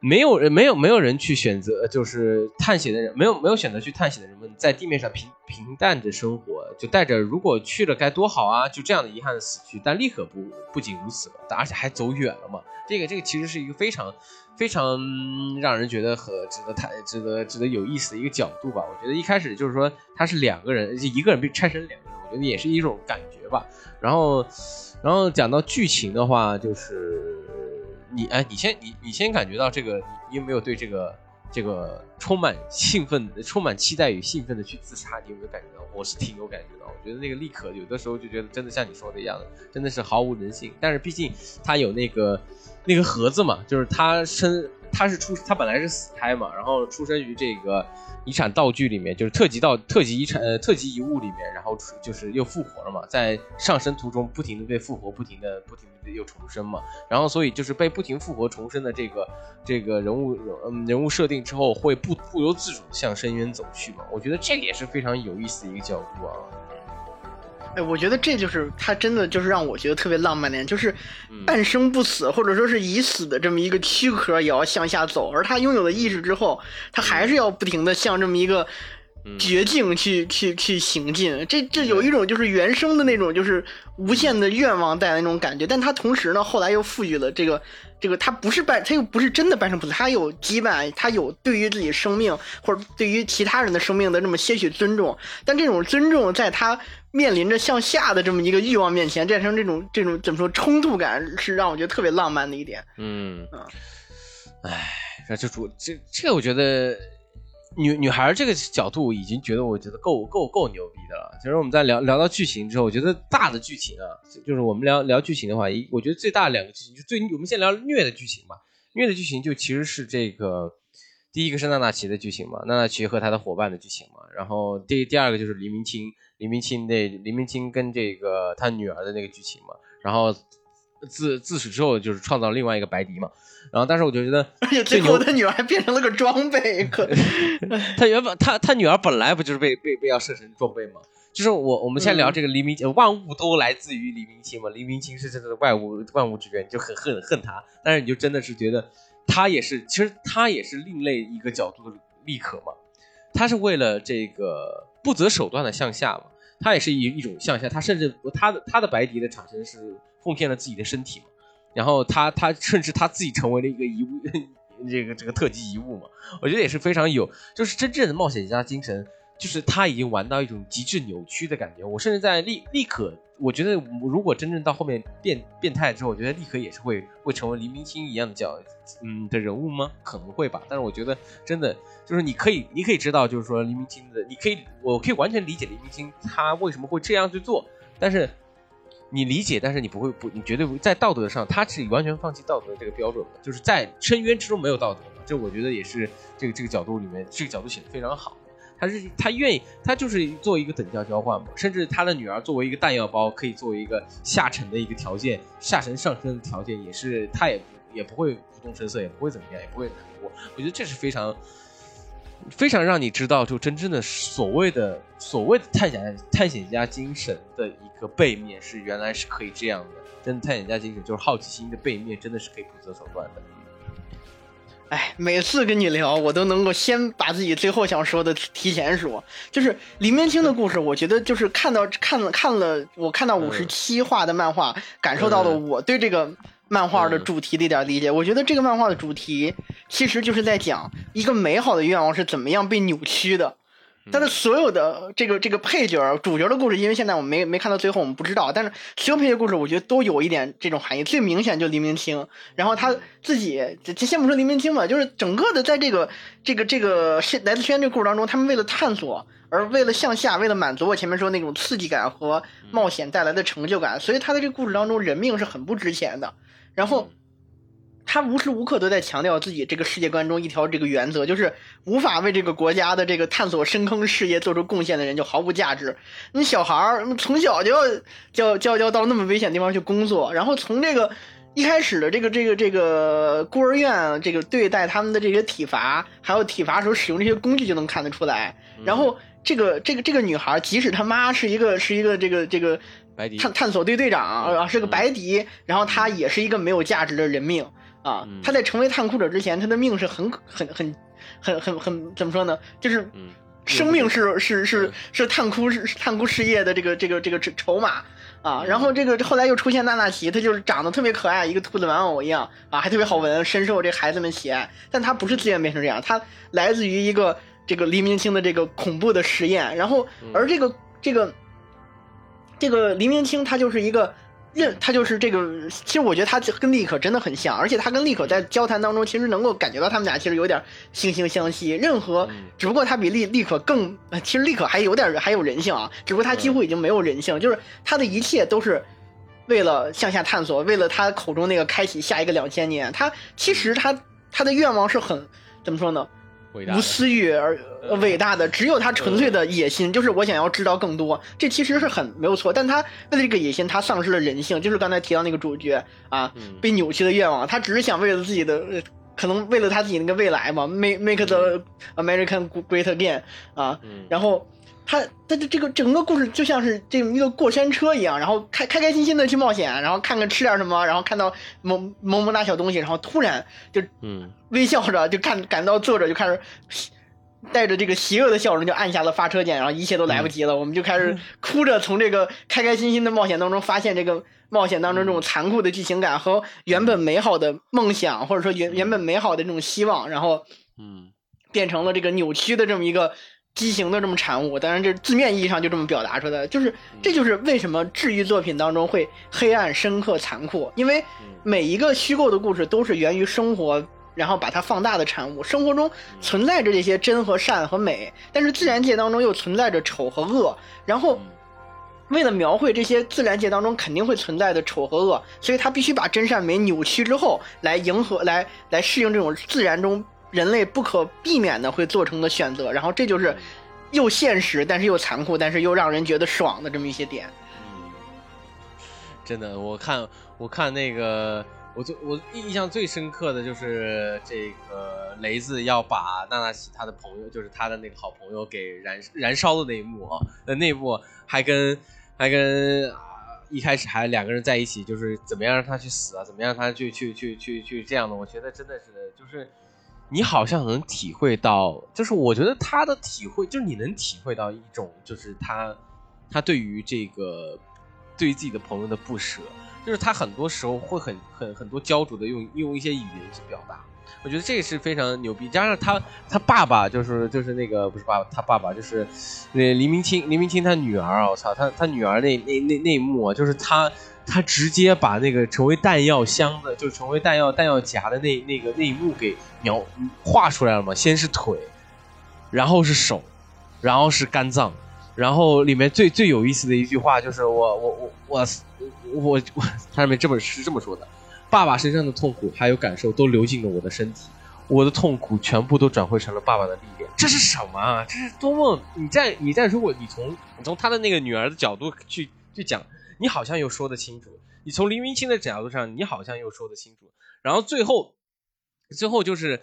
没有人，没有没有人去选择，就是探险的人，没有没有选择去探险的人们，在地面上平平淡的生活，就带着如果去了该多好啊，就这样的遗憾的死去。但立刻不不仅如此了，而且还走远了嘛。这个这个其实是一个非常非常让人觉得和值得探、值得值得有意思的一个角度吧。我觉得一开始就是说他是两个人，一个人被拆成两个人，我觉得也是一种感觉吧。然后然后讲到剧情的话，就是。你哎，你先你你先感觉到这个，你有没有对这个这个充满兴奋、充满期待与兴奋的去自杀？你有没有感觉到？我是挺有感觉的，我觉得那个立可有的时候就觉得真的像你说的一样，真的是毫无人性。但是毕竟他有那个那个盒子嘛，就是他身他是出他本来是死胎嘛，然后出生于这个。遗产道具里面就是特级道特级遗产呃特级遗物里面，然后就是又复活了嘛，在上升途中不停的被复活，不停的不停的又重生嘛，然后所以就是被不停复活重生的这个这个人物嗯人物设定之后会不不由自主向深渊走去嘛，我觉得这个也是非常有意思的一个角度啊。哎，我觉得这就是他真的就是让我觉得特别浪漫的，就是半生不死，或者说是已死的这么一个躯壳也要向下走，而他拥有了意识之后，他还是要不停的向这么一个绝境去去去行进。这这有一种就是原生的那种就是无限的愿望带来那种感觉，但他同时呢，后来又赋予了这个这个他不是半，他又不是真的半生不死，他有羁绊，他有对于自己生命或者对于其他人的生命的这么些许尊重，但这种尊重在他。面临着向下的这么一个欲望面前，产生这种这种怎么说冲突感，是让我觉得特别浪漫的一点。嗯啊，哎，这这主这这，我觉得女女孩这个角度已经觉得我觉得够够够牛逼的了。其实我们在聊聊到剧情之后，我觉得大的剧情啊，就是我们聊聊剧情的话，一我觉得最大的两个剧情，就最我们先聊虐的剧情吧。虐的剧情就其实是这个第一个是娜娜奇的剧情嘛，娜娜奇和他的伙伴的剧情嘛。然后第第二个就是黎明清。黎明清那黎明清跟这个他女儿的那个剧情嘛，然后自自此之后就是创造另外一个白迪嘛，然后但是我就觉得，而且最后他女儿还变成了个装备，可 他原本他他女儿本来不就是被被被要设成装备吗？就是我我们先聊这个黎明万物都来自于黎明清嘛，黎明清是真的万物万物之源，就很恨恨他，但是你就真的是觉得他也是其实他也是另类一个角度的立可嘛，他是为了这个。不择手段的向下嘛，他也是一一种向下，他甚至他的他的白迪的产生是奉献了自己的身体嘛，然后他他甚至他自己成为了一个遗物，这个这个特级遗物嘛，我觉得也是非常有，就是真正的冒险家精神。就是他已经玩到一种极致扭曲的感觉，我甚至在立立可，我觉得如果真正到后面变变态之后，我觉得立可也是会会成为黎明星一样的角，嗯的人物吗？可能会吧，但是我觉得真的就是你可以，你可以知道，就是说黎明星的，你可以，我可以完全理解黎明星他为什么会这样去做，但是你理解，但是你不会不，你绝对不在道德上，他是完全放弃道德的这个标准就是在深渊之中没有道德嘛，这我觉得也是这个这个角度里面，这个角度写的非常好。他是他愿意，他就是做一个等价交换嘛。甚至他的女儿作为一个弹药包，可以作为一个下沉的一个条件，下沉上升的条件，也是他也也不会不动声色，也不会怎么样，也不会难过。我觉得这是非常非常让你知道，就真正的所谓的所谓的探险探险家精神的一个背面，是原来是可以这样的。真的探险家精神就是好奇心的背面，真的是可以不择手段的。哎，每次跟你聊，我都能够先把自己最后想说的提前说。就是黎明清的故事，我觉得就是看到看了看了，我看到五十七话的漫画，感受到了我对这个漫画的主题的一点理解。我觉得这个漫画的主题其实就是在讲一个美好的愿望是怎么样被扭曲的。但是所有的这个这个配角主角的故事，因为现在我们没没看到最后，我们不知道。但是所有配角故事，我觉得都有一点这种含义。最明显就黎明清，然后他自己，就先不说黎明清吧，就是整个的在这个这个这个来自轩这个故事当中，他们为了探索，而为了向下，为了满足我前面说那种刺激感和冒险带来的成就感，所以他在这个故事当中，人命是很不值钱的。然后。他无时无刻都在强调自己这个世界观中一条这个原则，就是无法为这个国家的这个探索深坑事业做出贡献的人就毫无价值。你小孩儿从小就要就就要到那么危险地方去工作，然后从这个一开始的这个这个这个孤儿院这个对待他们的这些体罚，还有体罚时候使用这些工具就能看得出来。然后这个这个这个女孩，即使她妈是一个是一个这个这个白迪探探索队队长啊，是个白迪，然后他也是一个没有价值的人命啊。他在成为探库者之前，他的命是很很很很很很怎么说呢？就是生命是是是是探窟是探窟事业的这个这个这个筹码啊。然后这个后来又出现娜娜奇，她就是长得特别可爱，一个兔子玩偶一样啊，还特别好闻，深受这孩子们喜爱。但他不是自愿变成这样，他来自于一个。这个黎明星的这个恐怖的实验，然后而这个这个这个黎明清他就是一个认他就是这个，其实我觉得他跟立可真的很像，而且他跟立可在交谈当中，其实能够感觉到他们俩其实有点惺惺相惜。任何只不过他比立立可更，其实立可还有点还有人性啊，只不过他几乎已经没有人性，就是他的一切都是为了向下探索，为了他口中那个开启下一个两千年。他其实他他的愿望是很怎么说呢？无私欲而伟大的，只有他纯粹的野心，就是我想要知道更多。这其实是很没有错，但他为了这个野心，他丧失了人性。就是刚才提到那个主角啊，被扭曲的愿望，他只是想为了自己的，可能为了他自己那个未来嘛，make make the American great again 啊，然后。他他的这个整个故事就像是这一个过山车一样，然后开开开心心的去冒险，然后看看吃点什么，然后看到某某某大小东西，然后突然就嗯。微笑着就看感到作者就开始带着这个邪恶的笑容就按下了发车键，然后一切都来不及了，我们就开始哭着从这个开开心心的冒险当中发现这个冒险当中这种残酷的剧情感和原本美好的梦想或者说原原本美好的这种希望，然后嗯。变成了这个扭曲的这么一个。畸形的这么产物，当然这字面意义上就这么表达出来，就是这就是为什么治愈作品当中会黑暗、深刻、残酷，因为每一个虚构的故事都是源于生活，然后把它放大的产物。生活中存在着这些真和善和美，但是自然界当中又存在着丑和恶。然后为了描绘这些自然界当中肯定会存在的丑和恶，所以他必须把真善美扭曲之后，来迎合、来来适应这种自然中。人类不可避免的会做成的选择，然后这就是又现实，但是又残酷，但是又让人觉得爽的这么一些点。嗯，真的，我看我看那个，我最我印象最深刻的就是这个雷子要把娜娜西他的朋友，就是他的那个好朋友给燃燃烧的那一幕啊，那那一幕还跟还跟一开始还两个人在一起，就是怎么样让他去死啊，怎么样让他去去去去去这样的，我觉得真的是就是。你好像能体会到，就是我觉得他的体会，就是你能体会到一种，就是他，他对于这个，对于自己的朋友的不舍，就是他很多时候会很很很多焦灼的用用一些语言去表达，我觉得这个是非常牛逼。加上他他爸爸就是就是那个不是爸爸，他爸爸就是那黎明清黎明清他女儿，我操，他他女儿那那那那一幕，啊就是他。他直接把那个成为弹药箱的，就成为弹药弹药夹的那那个那一幕给描画出来了嘛？先是腿，然后是手，然后是肝脏，然后里面最最有意思的一句话就是我我我我我我，它上面这么是这么说的：爸爸身上的痛苦还有感受都流进了我的身体，我的痛苦全部都转换成了爸爸的力量。这是什么？这是多么？你在你在如果你从你从他的那个女儿的角度去去讲。你好像又说得清楚，你从黎明清的角度上，你好像又说得清楚，然后最后，最后就是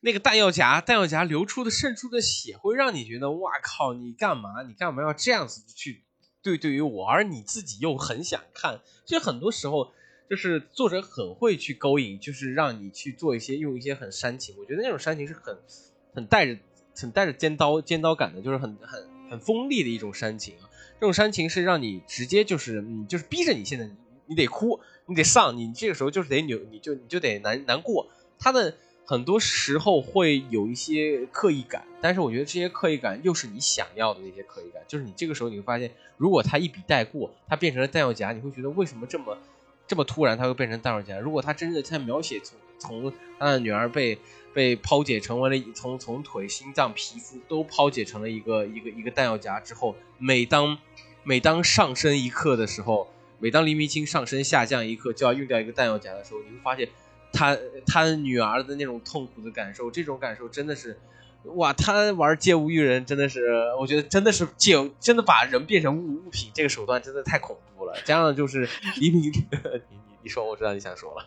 那个弹药夹，弹药夹流出的渗出的血，会让你觉得，哇靠，你干嘛？你干嘛要这样子去对对于我？而你自己又很想看，其实很多时候就是作者很会去勾引，就是让你去做一些用一些很煽情，我觉得那种煽情是很很带着很带着尖刀尖刀感的，就是很很很锋利的一种煽情。这种煽情是让你直接就是，嗯，就是逼着你现在你得哭，你得丧，你这个时候就是得扭，你就你就得难难过。他的很多时候会有一些刻意感，但是我觉得这些刻意感又是你想要的那些刻意感。就是你这个时候你会发现，如果他一笔带过，他变成了弹药夹，你会觉得为什么这么这么突然，他会变成弹药夹？如果他真的在描写从从他的女儿被。被剖解成为了从从腿、心脏、皮肤都剖解成了一个一个一个弹药夹之后，每当每当上升一刻的时候，每当黎明清上升下降一刻就要用掉一个弹药夹的时候，你会发现他他女儿的那种痛苦的感受，这种感受真的是哇！他玩借物喻人真的是，我觉得真的是借真的把人变成物物品这个手段真的太恐怖了。加上就是黎明，你你你说，我知道你想说了。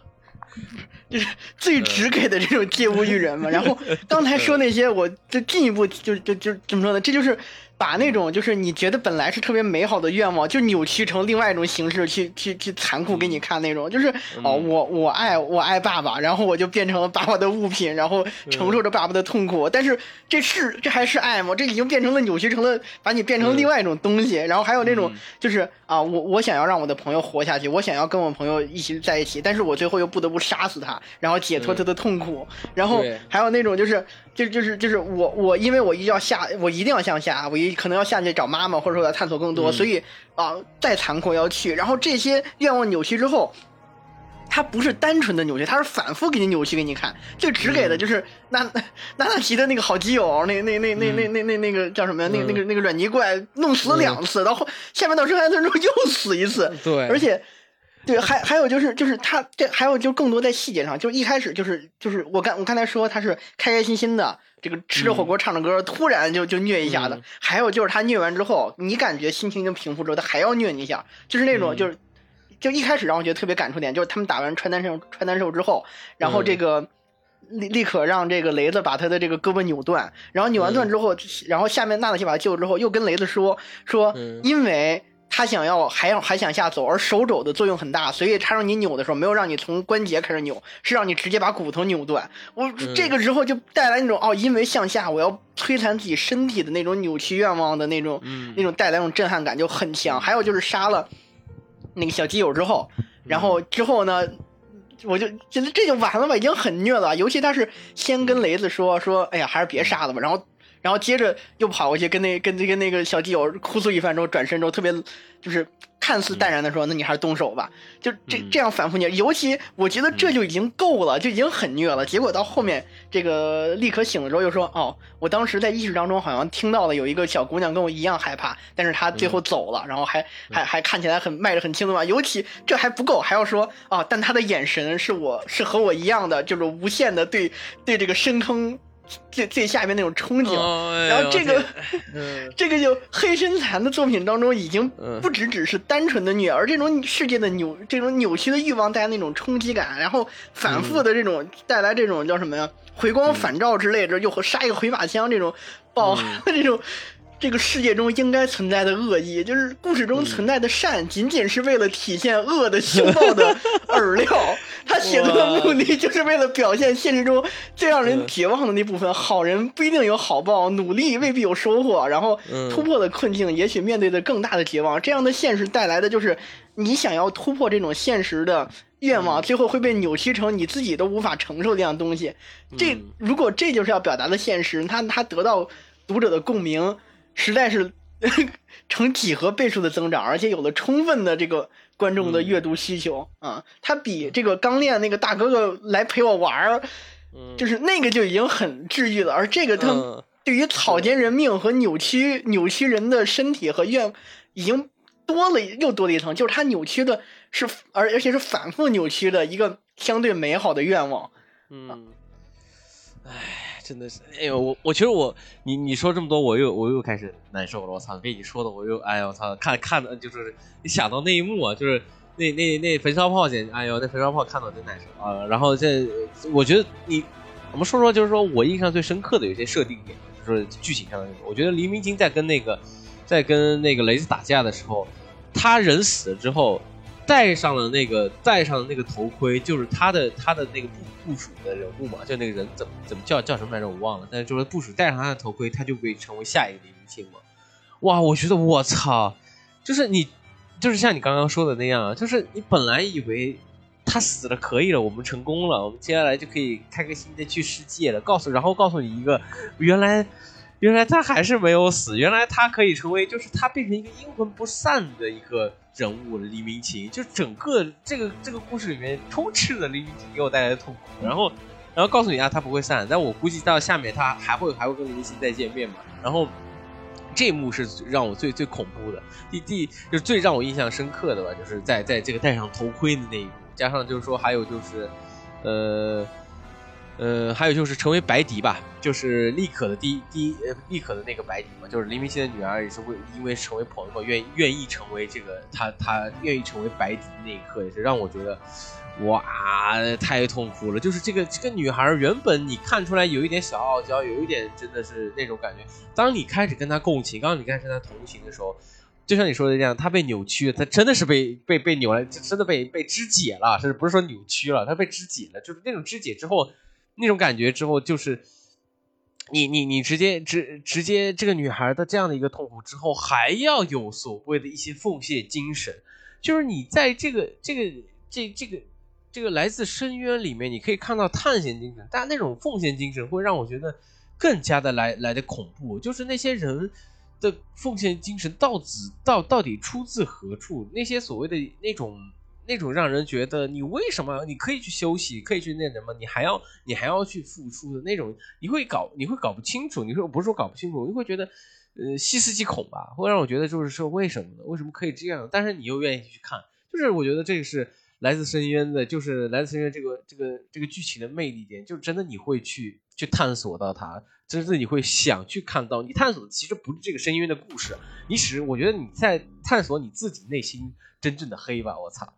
就是最直给的这种借物喻人嘛。然后刚才说那些，我就进一步就就就怎么说呢？这就是。把那种就是你觉得本来是特别美好的愿望，就扭曲成另外一种形式去去去残酷给你看那种，就是哦，我我爱我爱爸爸，然后我就变成了爸爸的物品，然后承受着爸爸的痛苦。但是这是这还是爱吗？这已经变成了扭曲成了把你变成另外一种东西。然后还有那种就是啊，我我想要让我的朋友活下去，我想要跟我朋友一起在一起，但是我最后又不得不杀死他，然后解脱他的痛苦。然后还有那种就是就就是就是我我因为我一定要下，我一定要向下，我一。可能要下去找妈妈，或者说要探索更多，所以啊，再残酷要去。然后这些愿望扭曲之后，它不是单纯的扭曲，它是反复给你扭曲给你看。最直给的就是娜娜娜奇的那个好基友，那那那那那那那那个叫什么呀？那那个那个软泥怪弄死了两次，然后下面到深海村之后又死一次。对，而且对，还还有就是就是他这还有就更多在细节上，就一开始就是就是我刚我刚才说他是开开心心的。这个吃着火锅唱着歌，突然就就虐一下子。还有就是他虐完之后，你感觉心情已经平复之后，他还要虐你一下，就是那种就是，就一开始让我觉得特别感触点，就是他们打完穿单兽穿单兽之后，然后这个立立刻让这个雷子把他的这个胳膊扭断，然后扭完断之后，然后下面娜娜西把他救了之后，又跟雷子说说，因为。他想要还要还想下走，而手肘的作用很大，所以他让你扭的时候，没有让你从关节开始扭，是让你直接把骨头扭断。我这个时候就带来那种哦，因为向下，我要摧残自己身体的那种扭曲愿望的那种，那种带来那种震撼感就很强。还有就是杀了那个小基友之后，然后之后呢，我就觉得这就完了吧，已经很虐了。尤其他是先跟雷子说说，哎呀，还是别杀了吧，然后。然后接着又跑过去跟那跟那跟那个小基友哭诉一番之后，转身之后特别就是看似淡然的说：“那你还是动手吧。”就这这样反复虐，尤其我觉得这就已经够了，就已经很虐了。结果到后面这个立刻醒了之后又说：“哦，我当时在意识当中好像听到了有一个小姑娘跟我一样害怕，但是她最后走了，然后还还还看起来很迈着很轻松啊。尤其这还不够，还要说啊，但她的眼神是我是和我一样的，就是无限的对对这个深坑。”最最下面那种憧憬，然后这个，这个就黑身残的作品当中，已经不只只是单纯的虐，而这种世界的扭，这种扭曲的欲望带来那种冲击感，然后反复的这种带来这种叫什么呀？回光返照之类的，又和杀一个回马枪这种爆 这种。这个世界中应该存在的恶意，就是故事中存在的善，仅仅是为了体现恶的凶暴的 饵料。他写作的目的就是为了表现现实中最让人绝望的那部分。好人不一定有好报，努力未必有收获，然后突破的困境，也许面对的更大的绝望。这样的现实带来的就是，你想要突破这种现实的愿望，最后会被扭曲成你自己都无法承受这样东西。这如果这就是要表达的现实，他他得到读者的共鸣。实在是 成几何倍数的增长，而且有了充分的这个观众的阅读需求啊！他比这个刚练那个大哥哥来陪我玩儿，就是那个就已经很治愈了。而这个他对于草菅人命和扭曲扭曲人的身体和愿，已经多了又多了一层，就是他扭曲的是而而且是反复扭曲的一个相对美好的愿望。嗯，唉。真的是，哎呦，我我其实我你你说这么多，我又我又开始难受了。我操，被你说的我又哎呦我操，看看的就是你想到那一幕啊，就是那那那焚烧炮姐，哎呦那焚烧炮看到真难受啊。然后这我觉得你我们说说，就是说我印象最深刻的有些设定点，就是剧情上的。我觉得黎明金在跟那个在跟那个雷子打架的时候，他人死了之后。戴上了那个戴上了那个头盔，就是他的他的那个部部署的人物嘛，就那个人怎么怎么叫叫什么来着，我忘了。但是就是部署戴上他的头盔，他就会成为下一个黎明星嘛。哇，我觉得我操，就是你，就是像你刚刚说的那样，就是你本来以为他死了可以了，我们成功了，我们接下来就可以开开心心的去世界了。告诉然后告诉你一个，原来 原来他还是没有死，原来他可以成为，就是他变成一个阴魂不散的一个。人物黎明情，就整个这个这个故事里面充斥着黎明情给我带来的痛苦，然后然后告诉你啊，他不会散，但我估计到下面他还会还会跟黎明情再见面嘛。然后这一幕是让我最最恐怖的，第第就是最让我印象深刻的吧，就是在在这个戴上头盔的那一幕，加上就是说还有就是呃呃，还有就是成为白迪吧，就是丽可的第一第一呃丽可的那个白迪嘛，就是黎明星的女儿也是为因为成为朋友愿愿意成为这个她她愿意成为白迪那一刻，也是让我觉得哇太痛苦了。就是这个这个女孩原本你看出来有一点小傲娇，有一点真的是那种感觉。当你开始跟她共情，当你开始跟她同情的时候，就像你说的这样，她被扭曲，她真的是被被被扭了，真的被被肢解了，甚至不是说扭曲了，她被肢解了，就是那种肢解之后。那种感觉之后，就是你你你直接直直接这个女孩的这样的一个痛苦之后，还要有所谓的一些奉献精神，就是你在这个这个这这个这个来自深渊里面，你可以看到探险精神，但那种奉献精神会让我觉得更加的来来的恐怖，就是那些人的奉献精神到底到到底出自何处？那些所谓的那种。那种让人觉得你为什么你可以去休息，可以去那什么，你还要你还要去付出的那种，你会搞你会搞不清楚。你说不是说搞不清楚，你会觉得呃细思极恐吧，会让我觉得就是说为什么呢？为什么可以这样？但是你又愿意去看，就是我觉得这个是来自深渊的，就是来自深渊这个这个这个剧情的魅力点，就真的你会去去探索到它，真的你会想去看到。你探索的其实不是这个深渊的故事，你只我觉得你在探索你自己内心。真正的黑吧，我操！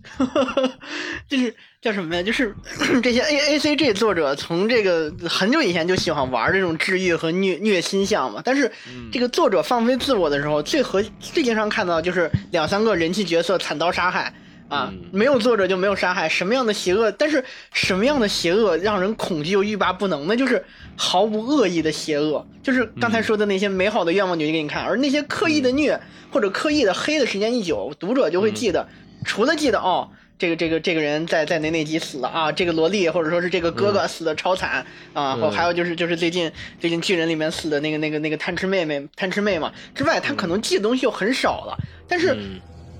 就是叫什么呀？就是 这些 A A C G 作者从这个很久以前就喜欢玩这种治愈和虐虐心向嘛。但是这个作者放飞自我的时候，最和最经常看到就是两三个人气角色惨遭杀害啊！没有作者就没有杀害，什么样的邪恶？但是什么样的邪恶让人恐惧又欲罢不能？那就是毫无恶意的邪恶，就是刚才说的那些美好的愿望，就给你看，而那些刻意的虐。或者刻意的黑的时间一久，读者就会记得，除了记得哦，这个这个这个人在在哪哪集死了啊，这个萝莉或者说是这个哥哥死的超惨啊，或还有就是就是最近最近巨人里面死的那个那个那个贪吃妹妹贪吃妹嘛之外，他可能记的东西就很少了。但是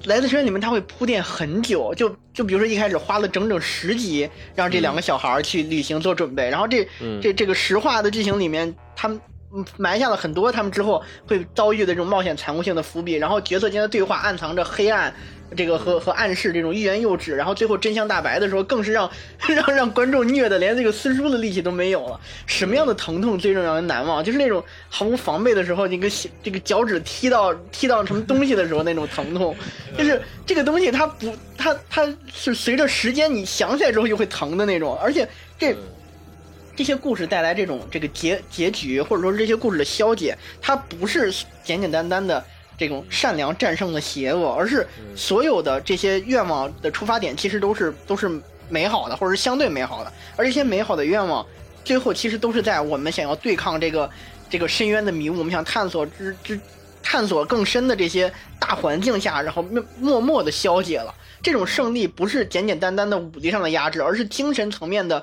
来自深渊里面他会铺垫很久，就就比如说一开始花了整整十集让这两个小孩去旅行做准备，然后这这这个石化的剧情里面他们。埋下了很多他们之后会遭遇的这种冒险残酷性的伏笔，然后角色间的对话暗藏着黑暗，这个和和暗示这种欲言又止，然后最后真相大白的时候，更是让 让让观众虐的连这个撕书的力气都没有了。什么样的疼痛最让人难忘？就是那种毫无防备的时候，你跟这个脚趾踢到踢到什么东西的时候那种疼痛，就是这个东西它不它它是随着时间你想起来之后就会疼的那种，而且这。这些故事带来这种这个结结局，或者说这些故事的消解，它不是简简单单的这种善良战胜了邪恶，而是所有的这些愿望的出发点其实都是都是美好的，或者是相对美好的。而这些美好的愿望，最后其实都是在我们想要对抗这个这个深渊的迷雾，我们想探索之之探索更深的这些大环境下，然后默默默的消解了。这种胜利不是简简单单的武力上的压制，而是精神层面的。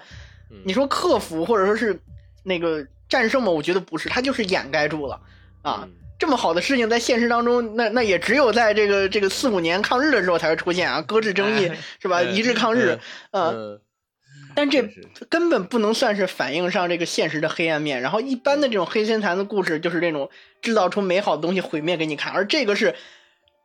你说克服或者说是那个战胜吗？我觉得不是，它就是掩盖住了啊。这么好的事情在现实当中，那那也只有在这个这个四五年抗日的时候才会出现啊，搁置争议是吧？一致抗日，嗯，但这根本不能算是反映上这个现实的黑暗面。然后一般的这种黑心残的故事，就是这种制造出美好的东西毁灭给你看，而这个是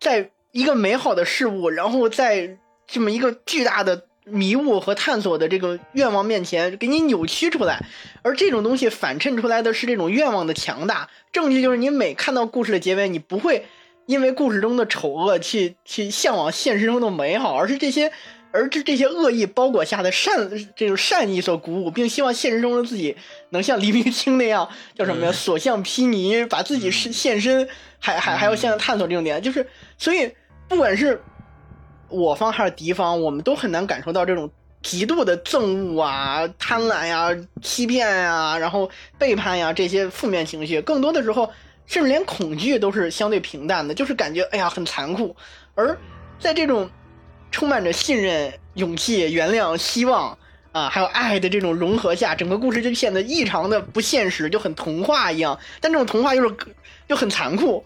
在一个美好的事物，然后在这么一个巨大的。迷雾和探索的这个愿望面前，给你扭曲出来，而这种东西反衬出来的是这种愿望的强大。证据就是你每看到故事的结尾，你不会因为故事中的丑恶去去向往现实中的美好，而是这些，而这这些恶意包裹下的善这种善意所鼓舞，并希望现实中的自己能像黎明清那样叫什么呀？所向披靡，把自己是现身，还还还要向探索这种点，就是所以不管是。我方还是敌方，我们都很难感受到这种极度的憎恶啊、贪婪呀、欺骗呀，然后背叛呀这些负面情绪。更多的时候，甚至连恐惧都是相对平淡的，就是感觉哎呀很残酷。而在这种充满着信任、勇气、原谅、希望啊，还有爱的这种融合下，整个故事就显得异常的不现实，就很童话一样。但这种童话又是又很残酷。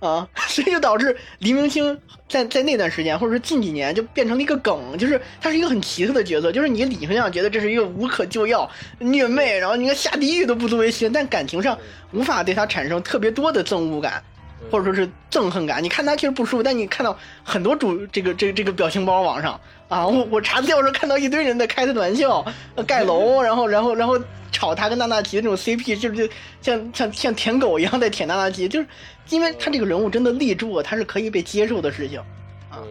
啊，所以就导致黎明星在在那段时间，或者说近几年，就变成了一个梗，就是他是一个很奇特的角色，就是你理性上觉得这是一个无可救药、虐妹，然后你看下地狱都不足为奇，但感情上无法对他产生特别多的憎恶感，或者说是憎恨感。你看他确实不舒服，但你看到很多主这个这个这个表情包网上啊，我我查资料时候看到一堆人在开他玩笑，盖楼，然后然后然后炒他跟娜娜奇的这种 CP，就是像像像舔狗一样在舔娜娜奇，就是因为他这个人物真的立住了，他是可以被接受的事情。嗯，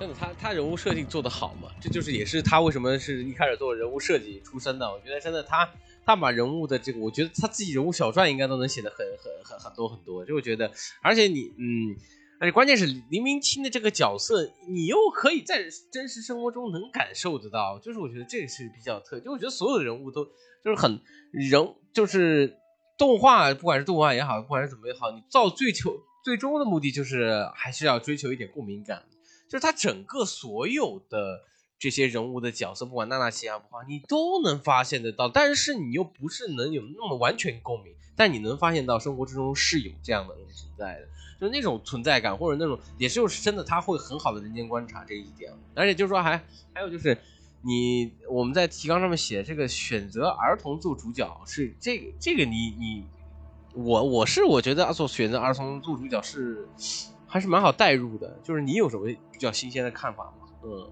真的，他他人物设定做得好嘛？这就是也是他为什么是一开始做人物设计出身的。我觉得真的他他把人物的这个，我觉得他自己人物小传应该都能写的很很很很多很多。就我觉得，而且你嗯，而且关键是黎明清的这个角色，你又可以在真实生活中能感受得到，就是我觉得这个是比较特。就我觉得所有的人物都就是很人，就是动画，不管是动画也好，不管是怎么也好，你造追求。最终的目的就是还是要追求一点共鸣感，就是他整个所有的这些人物的角色，不管娜娜奇啊不好，你都能发现得到，但是你又不是能有那么完全共鸣，但你能发现到生活之中是有这样的人存在的，就那种存在感或者那种，也就是真的他会很好的人间观察这一点，而且就是说还还有就是你我们在提纲上面写这个选择儿童做主角是这个这个你你。我我是我觉得阿索选择儿童做主角是还是蛮好代入的，就是你有什么比较新鲜的看法吗？嗯，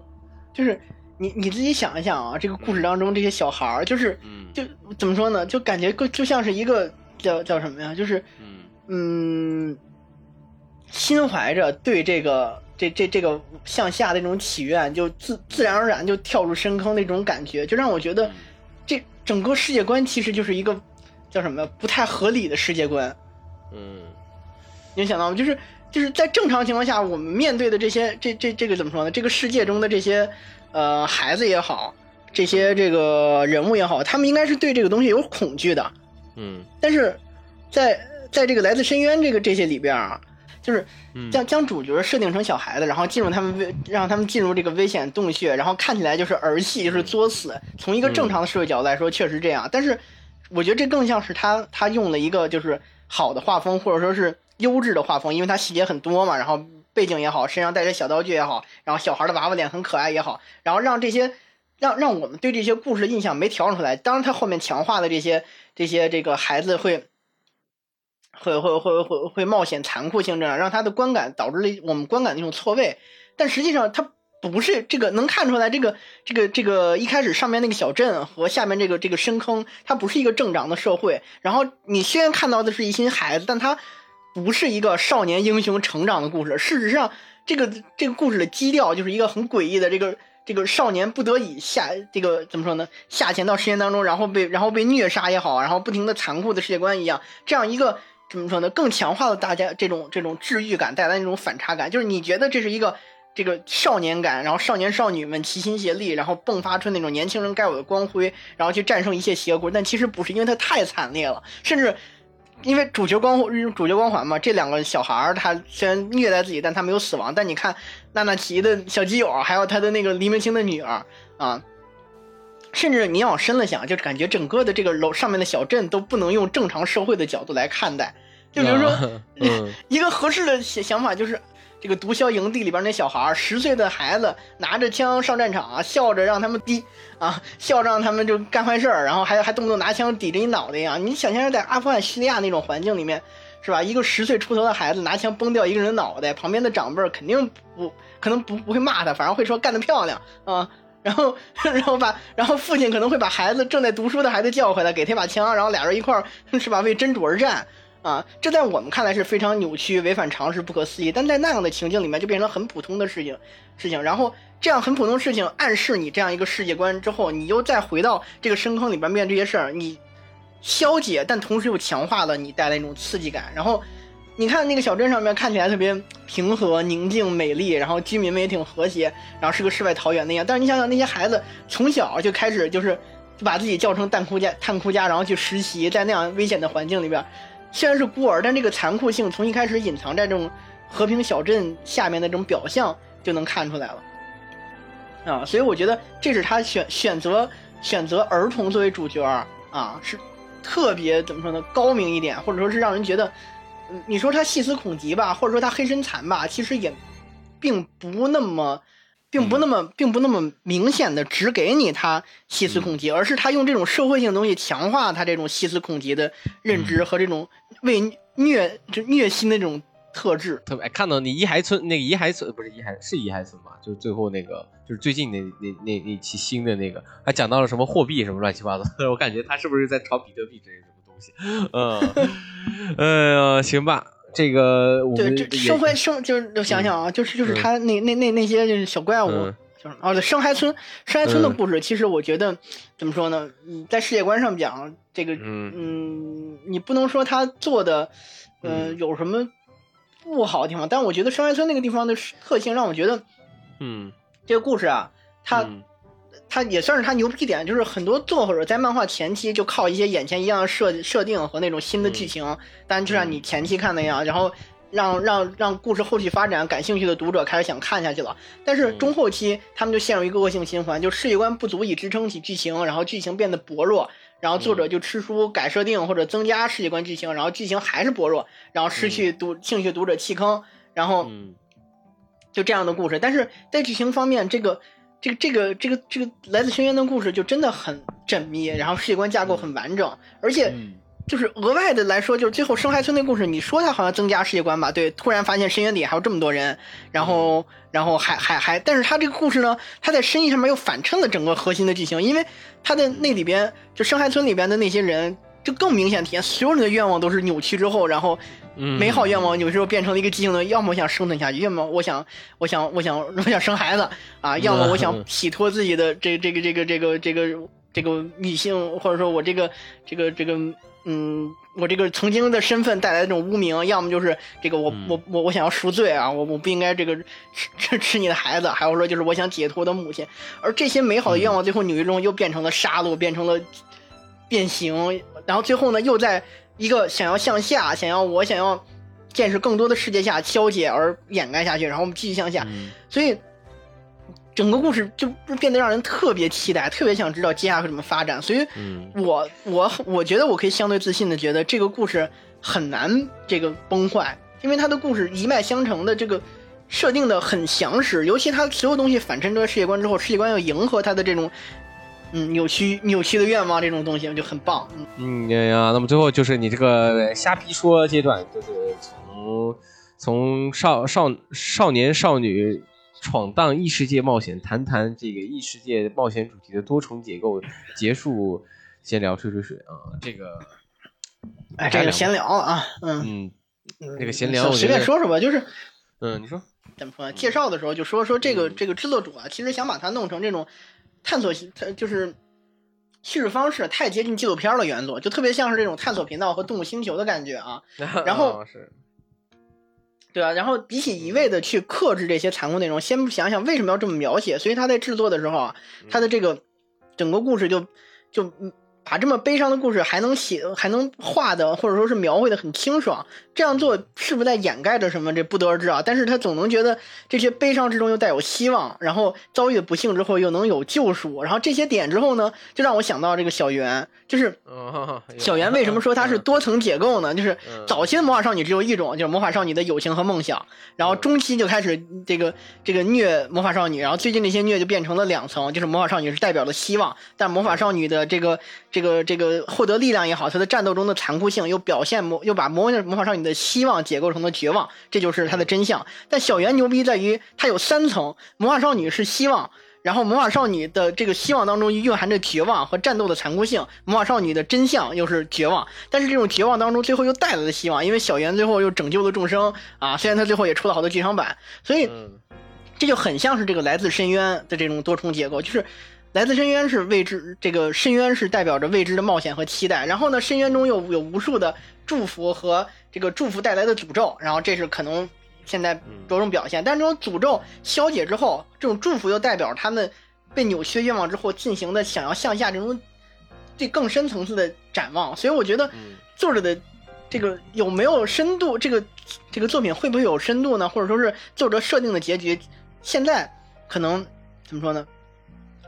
就是你你自己想一想啊，这个故事当中这些小孩儿，就是就怎么说呢，就感觉就像是一个叫叫什么呀，就是嗯，心怀着对这个这这这个向下的那种祈愿，就自自然而然就跳入深坑那种感觉，就让我觉得这整个世界观其实就是一个。叫什么？不太合理的世界观。嗯，你想到吗？就是就是在正常情况下，我们面对的这些这这这个怎么说呢？这个世界中的这些呃孩子也好，这些这个人物也好，他们应该是对这个东西有恐惧的。嗯，但是在在这个来自深渊这个这些里边啊，就是将将主角设定成小孩子，然后进入他们危让他们进入这个危险洞穴，然后看起来就是儿戏，就是作死。从一个正常的社会角度来说，确实这样，但是。我觉得这更像是他他用了一个就是好的画风，或者说是优质的画风，因为他细节很多嘛，然后背景也好，身上带着小道具也好，然后小孩的娃娃脸很可爱也好，然后让这些让让我们对这些故事的印象没调整出来。当然，他后面强化的这些这些这个孩子会会会会会会冒险残酷性这样，让他的观感导致了我们观感那种错位，但实际上他。不是这个能看出来，这个这个这个一开始上面那个小镇和下面这个这个深坑，它不是一个正常的社会。然后你虽然看到的是一群孩子，但他不是一个少年英雄成长的故事。事实上，这个这个故事的基调就是一个很诡异的这个这个少年不得已下这个怎么说呢？下潜到实验当中，然后被然后被虐杀也好，然后不停的残酷的世界观一样，这样一个怎么说呢？更强化了大家这种这种治愈感带来那种反差感，就是你觉得这是一个。这个少年感，然后少年少女们齐心协力，然后迸发出那种年轻人该有的光辉，然后去战胜一切邪恶。但其实不是，因为它太惨烈了。甚至因为主角光主角光环嘛，这两个小孩儿他虽然虐待自己，但他没有死亡。但你看娜娜奇的小基友，还有他的那个黎明星的女儿啊，甚至你往深了想，就感觉整个的这个楼上面的小镇都不能用正常社会的角度来看待。就比如说，一个合适的想想法就是。这个毒枭营地里边那小孩十岁的孩子拿着枪上战场，笑着让他们滴啊，笑着让他们就干坏事儿，然后还还动不动拿枪抵着你脑袋呀！你想象在阿富汗叙利亚那种环境里面，是吧？一个十岁出头的孩子拿枪崩掉一个人的脑袋，旁边的长辈肯定不可能不不会骂他，反而会说干得漂亮啊！然后然后把然后父亲可能会把孩子正在读书的孩子叫回来，给他一把枪，然后俩人一块儿是吧？为真主而战。啊，这在我们看来是非常扭曲、违反常识、不可思议，但在那样的情境里面就变成很普通的事情，事情。然后这样很普通的事情暗示你这样一个世界观之后，你又再回到这个深坑里边面对这些事儿，你消解，但同时又强化了你带来那种刺激感。然后你看那个小镇上面看起来特别平和、宁静、美丽，然后居民们也挺和谐，然后是个世外桃源那样。但是你想想那些孩子从小就开始就是就把自己叫成弹哭家、探哭家，然后去实习，在那样危险的环境里边。虽然是孤儿，但这个残酷性从一开始隐藏在这种和平小镇下面的这种表象就能看出来了，啊，所以我觉得这是他选选择选择儿童作为主角啊，是特别怎么说呢，高明一点，或者说是让人觉得，你说他细思恐极吧，或者说他黑身残吧，其实也并不那么。并不那么，并不那么明显的只给你他细思恐极，而是他用这种社会性的东西强化他这种细思恐极的认知和这种为虐就虐心的这种特质。特别看到你遗骸村那个遗骸村不是遗骸是遗骸村吧？就是最后那个就是最近那那那那期新的那个，还讲到了什么货币什么乱七八糟，我感觉他是不是在炒比特币之类什么东西？嗯，哎呀，行吧，这个我们对，这生怀生就是我想想啊，就是就是他那那那那些就是小怪物。嗯。就是哦，对，深海村，深海村的故事，其实我觉得怎么说呢？嗯，在世界观上讲，这个嗯。嗯，你不能说他做的，呃，嗯。有什么不好的地方，但我觉得深海村那个地方的特性让我觉得嗯，这个故事啊，它嗯它也算是他牛逼点，就是很多作者在漫画前期就靠一些眼前一样的设设定和那种新的剧情，当然就像你前期看那样，然后让让让故事后续发展感兴趣的读者开始想看下去了。但是中后期他们就陷入一个恶性循环，就世界观不足以支撑起剧情，然后剧情变得薄弱。然后作者就吃书改设定或者增加世界观剧情，然后剧情还是薄弱，然后失去读兴趣读者弃坑，然后嗯就这样的故事。但是在剧情方面，这个这个这个这个这个来自深渊的故事就真的很缜密，然后世界观架构很完整，而且嗯就是额外的来说，就是最后生海村那故事，你说它好像增加世界观吧？对，突然发现深渊里还有这么多人，然后然后还还还，但是它这个故事呢，它在深意上面又反衬了整个核心的剧情，因为它的那里边就生海村里边的那些人。就更明显体现，所有人的愿望都是扭曲之后，然后嗯，美好愿望有时候变成了一个畸形的，要么我想生存下去，要么我想我想我想 我想生孩子啊，要么我想洗脱自己的这这个这个这个这个这个女性，或者说我这个这个这个嗯，我这个曾经的身份带来的这种污名，要么就是这个我嗯我我我想要赎罪啊，我我不应该这个吃吃吃你的孩子，还有说就是我想解脱我的母亲，而这些美好的愿望最后扭曲中又变成了杀戮，变成了变形，然后最后呢又在一个想要向下，想要我想要见识更多的世界下消解而掩盖下去，然后我们继续向下，嗯所以整个故事就变得让人特别期待，特别想知道接下来会怎么发展。所以嗯我我我觉得我可以相对自信的觉得这个故事很难这个崩坏，因为它的故事一脉相承的这个设定的很详实，尤其它所有东西反衬出来世界观之后，世界观要迎合它的这种嗯扭曲扭曲的愿望这种东西就很棒。嗯嗯呀呀，那么最后就是你这个瞎逼说阶段，就是从从少少少年少女闯荡异世界冒险，谈谈这个异世界冒险主题的多重结构，结束闲聊吹吹水啊，这个哎，这个闲聊啊，嗯，嗯嗯这个闲聊我随便说说吧，就是。嗯，你说怎么说？介绍的时候就说说这个嗯这个制作组啊，其实想把它弄成这种探索型，它就是叙事方式太接近纪录片了原作，就特别像是这种探索频道和动物星球的感觉啊，然后对啊？然后比起一味的去克制这些残酷内容，先想想为什么要这么描写。所以他在制作的时候啊，他的这个整个故事就就嗯把这么悲伤的故事还能写还能画的或者说是描绘的很清爽，这样做是不是在掩盖着什么？这不得而知啊。但是他总能觉得这些悲伤之中又带有希望，然后遭遇不幸之后又能有救赎，然后这些点之后呢，就让我想到这个小圆，就是哦小圆为什么说它是多层解构呢？就是嗯早期的魔法少女只有一种，就是魔法少女的友情和梦想，然后中期就开始这个这个虐魔法少女，然后最近这些虐就变成了两层，就是魔法少女是代表了希望，但魔法少女的这个这个这个获得力量也好，他的战斗中的残酷性又表现魔又把魔魔法少女的希望解构成了绝望，这就是他的真相。但小圆牛逼在于它有三层，魔法少女是希望。然后魔法少女的这个希望当中蕴含着绝望和战斗的残酷性，魔法少女的真相又是绝望，但是这种绝望当中最后又带来了希望，因为小圆最后又拯救了众生啊，虽然他最后也出了好多剧场版，所以嗯这就很像是这个来自深渊的这种多重结构，就是来自深渊是未知，这个深渊是代表着未知的冒险和期待，然后呢，深渊中又有无数的祝福和这个祝福带来的诅咒，然后这是可能现在着重表现，但这种诅咒消解之后，这种祝福又代表他们被扭曲的愿望之后进行的想要向下这种这更深层次的展望，所以我觉得嗯。作者的这个有没有深度，这个这个作品会不会有深度呢？或者说是作者设定的结局，现在可能怎么说呢？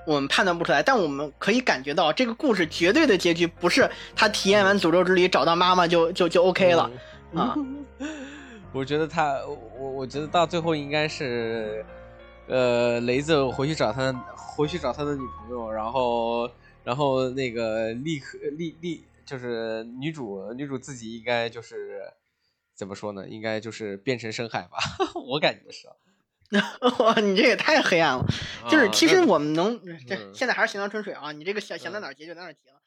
我们判断不出来，但我们可以感觉到这个故事绝对的结局不是他体验完诅咒之旅找到妈妈就就就 OK 了。啊。我觉得他，我我觉得到最后应该是，呃，雷子回去找他，回去找他的女朋友，然后，然后那个立刻立立，就是女主女主自己应该就是怎么说呢？应该就是变成深海吧，我感觉是。哇，你这也太黑暗了。就是其实我们能，这嗯现在还是行囊春水啊。你这个想想在哪儿结就在哪儿结了。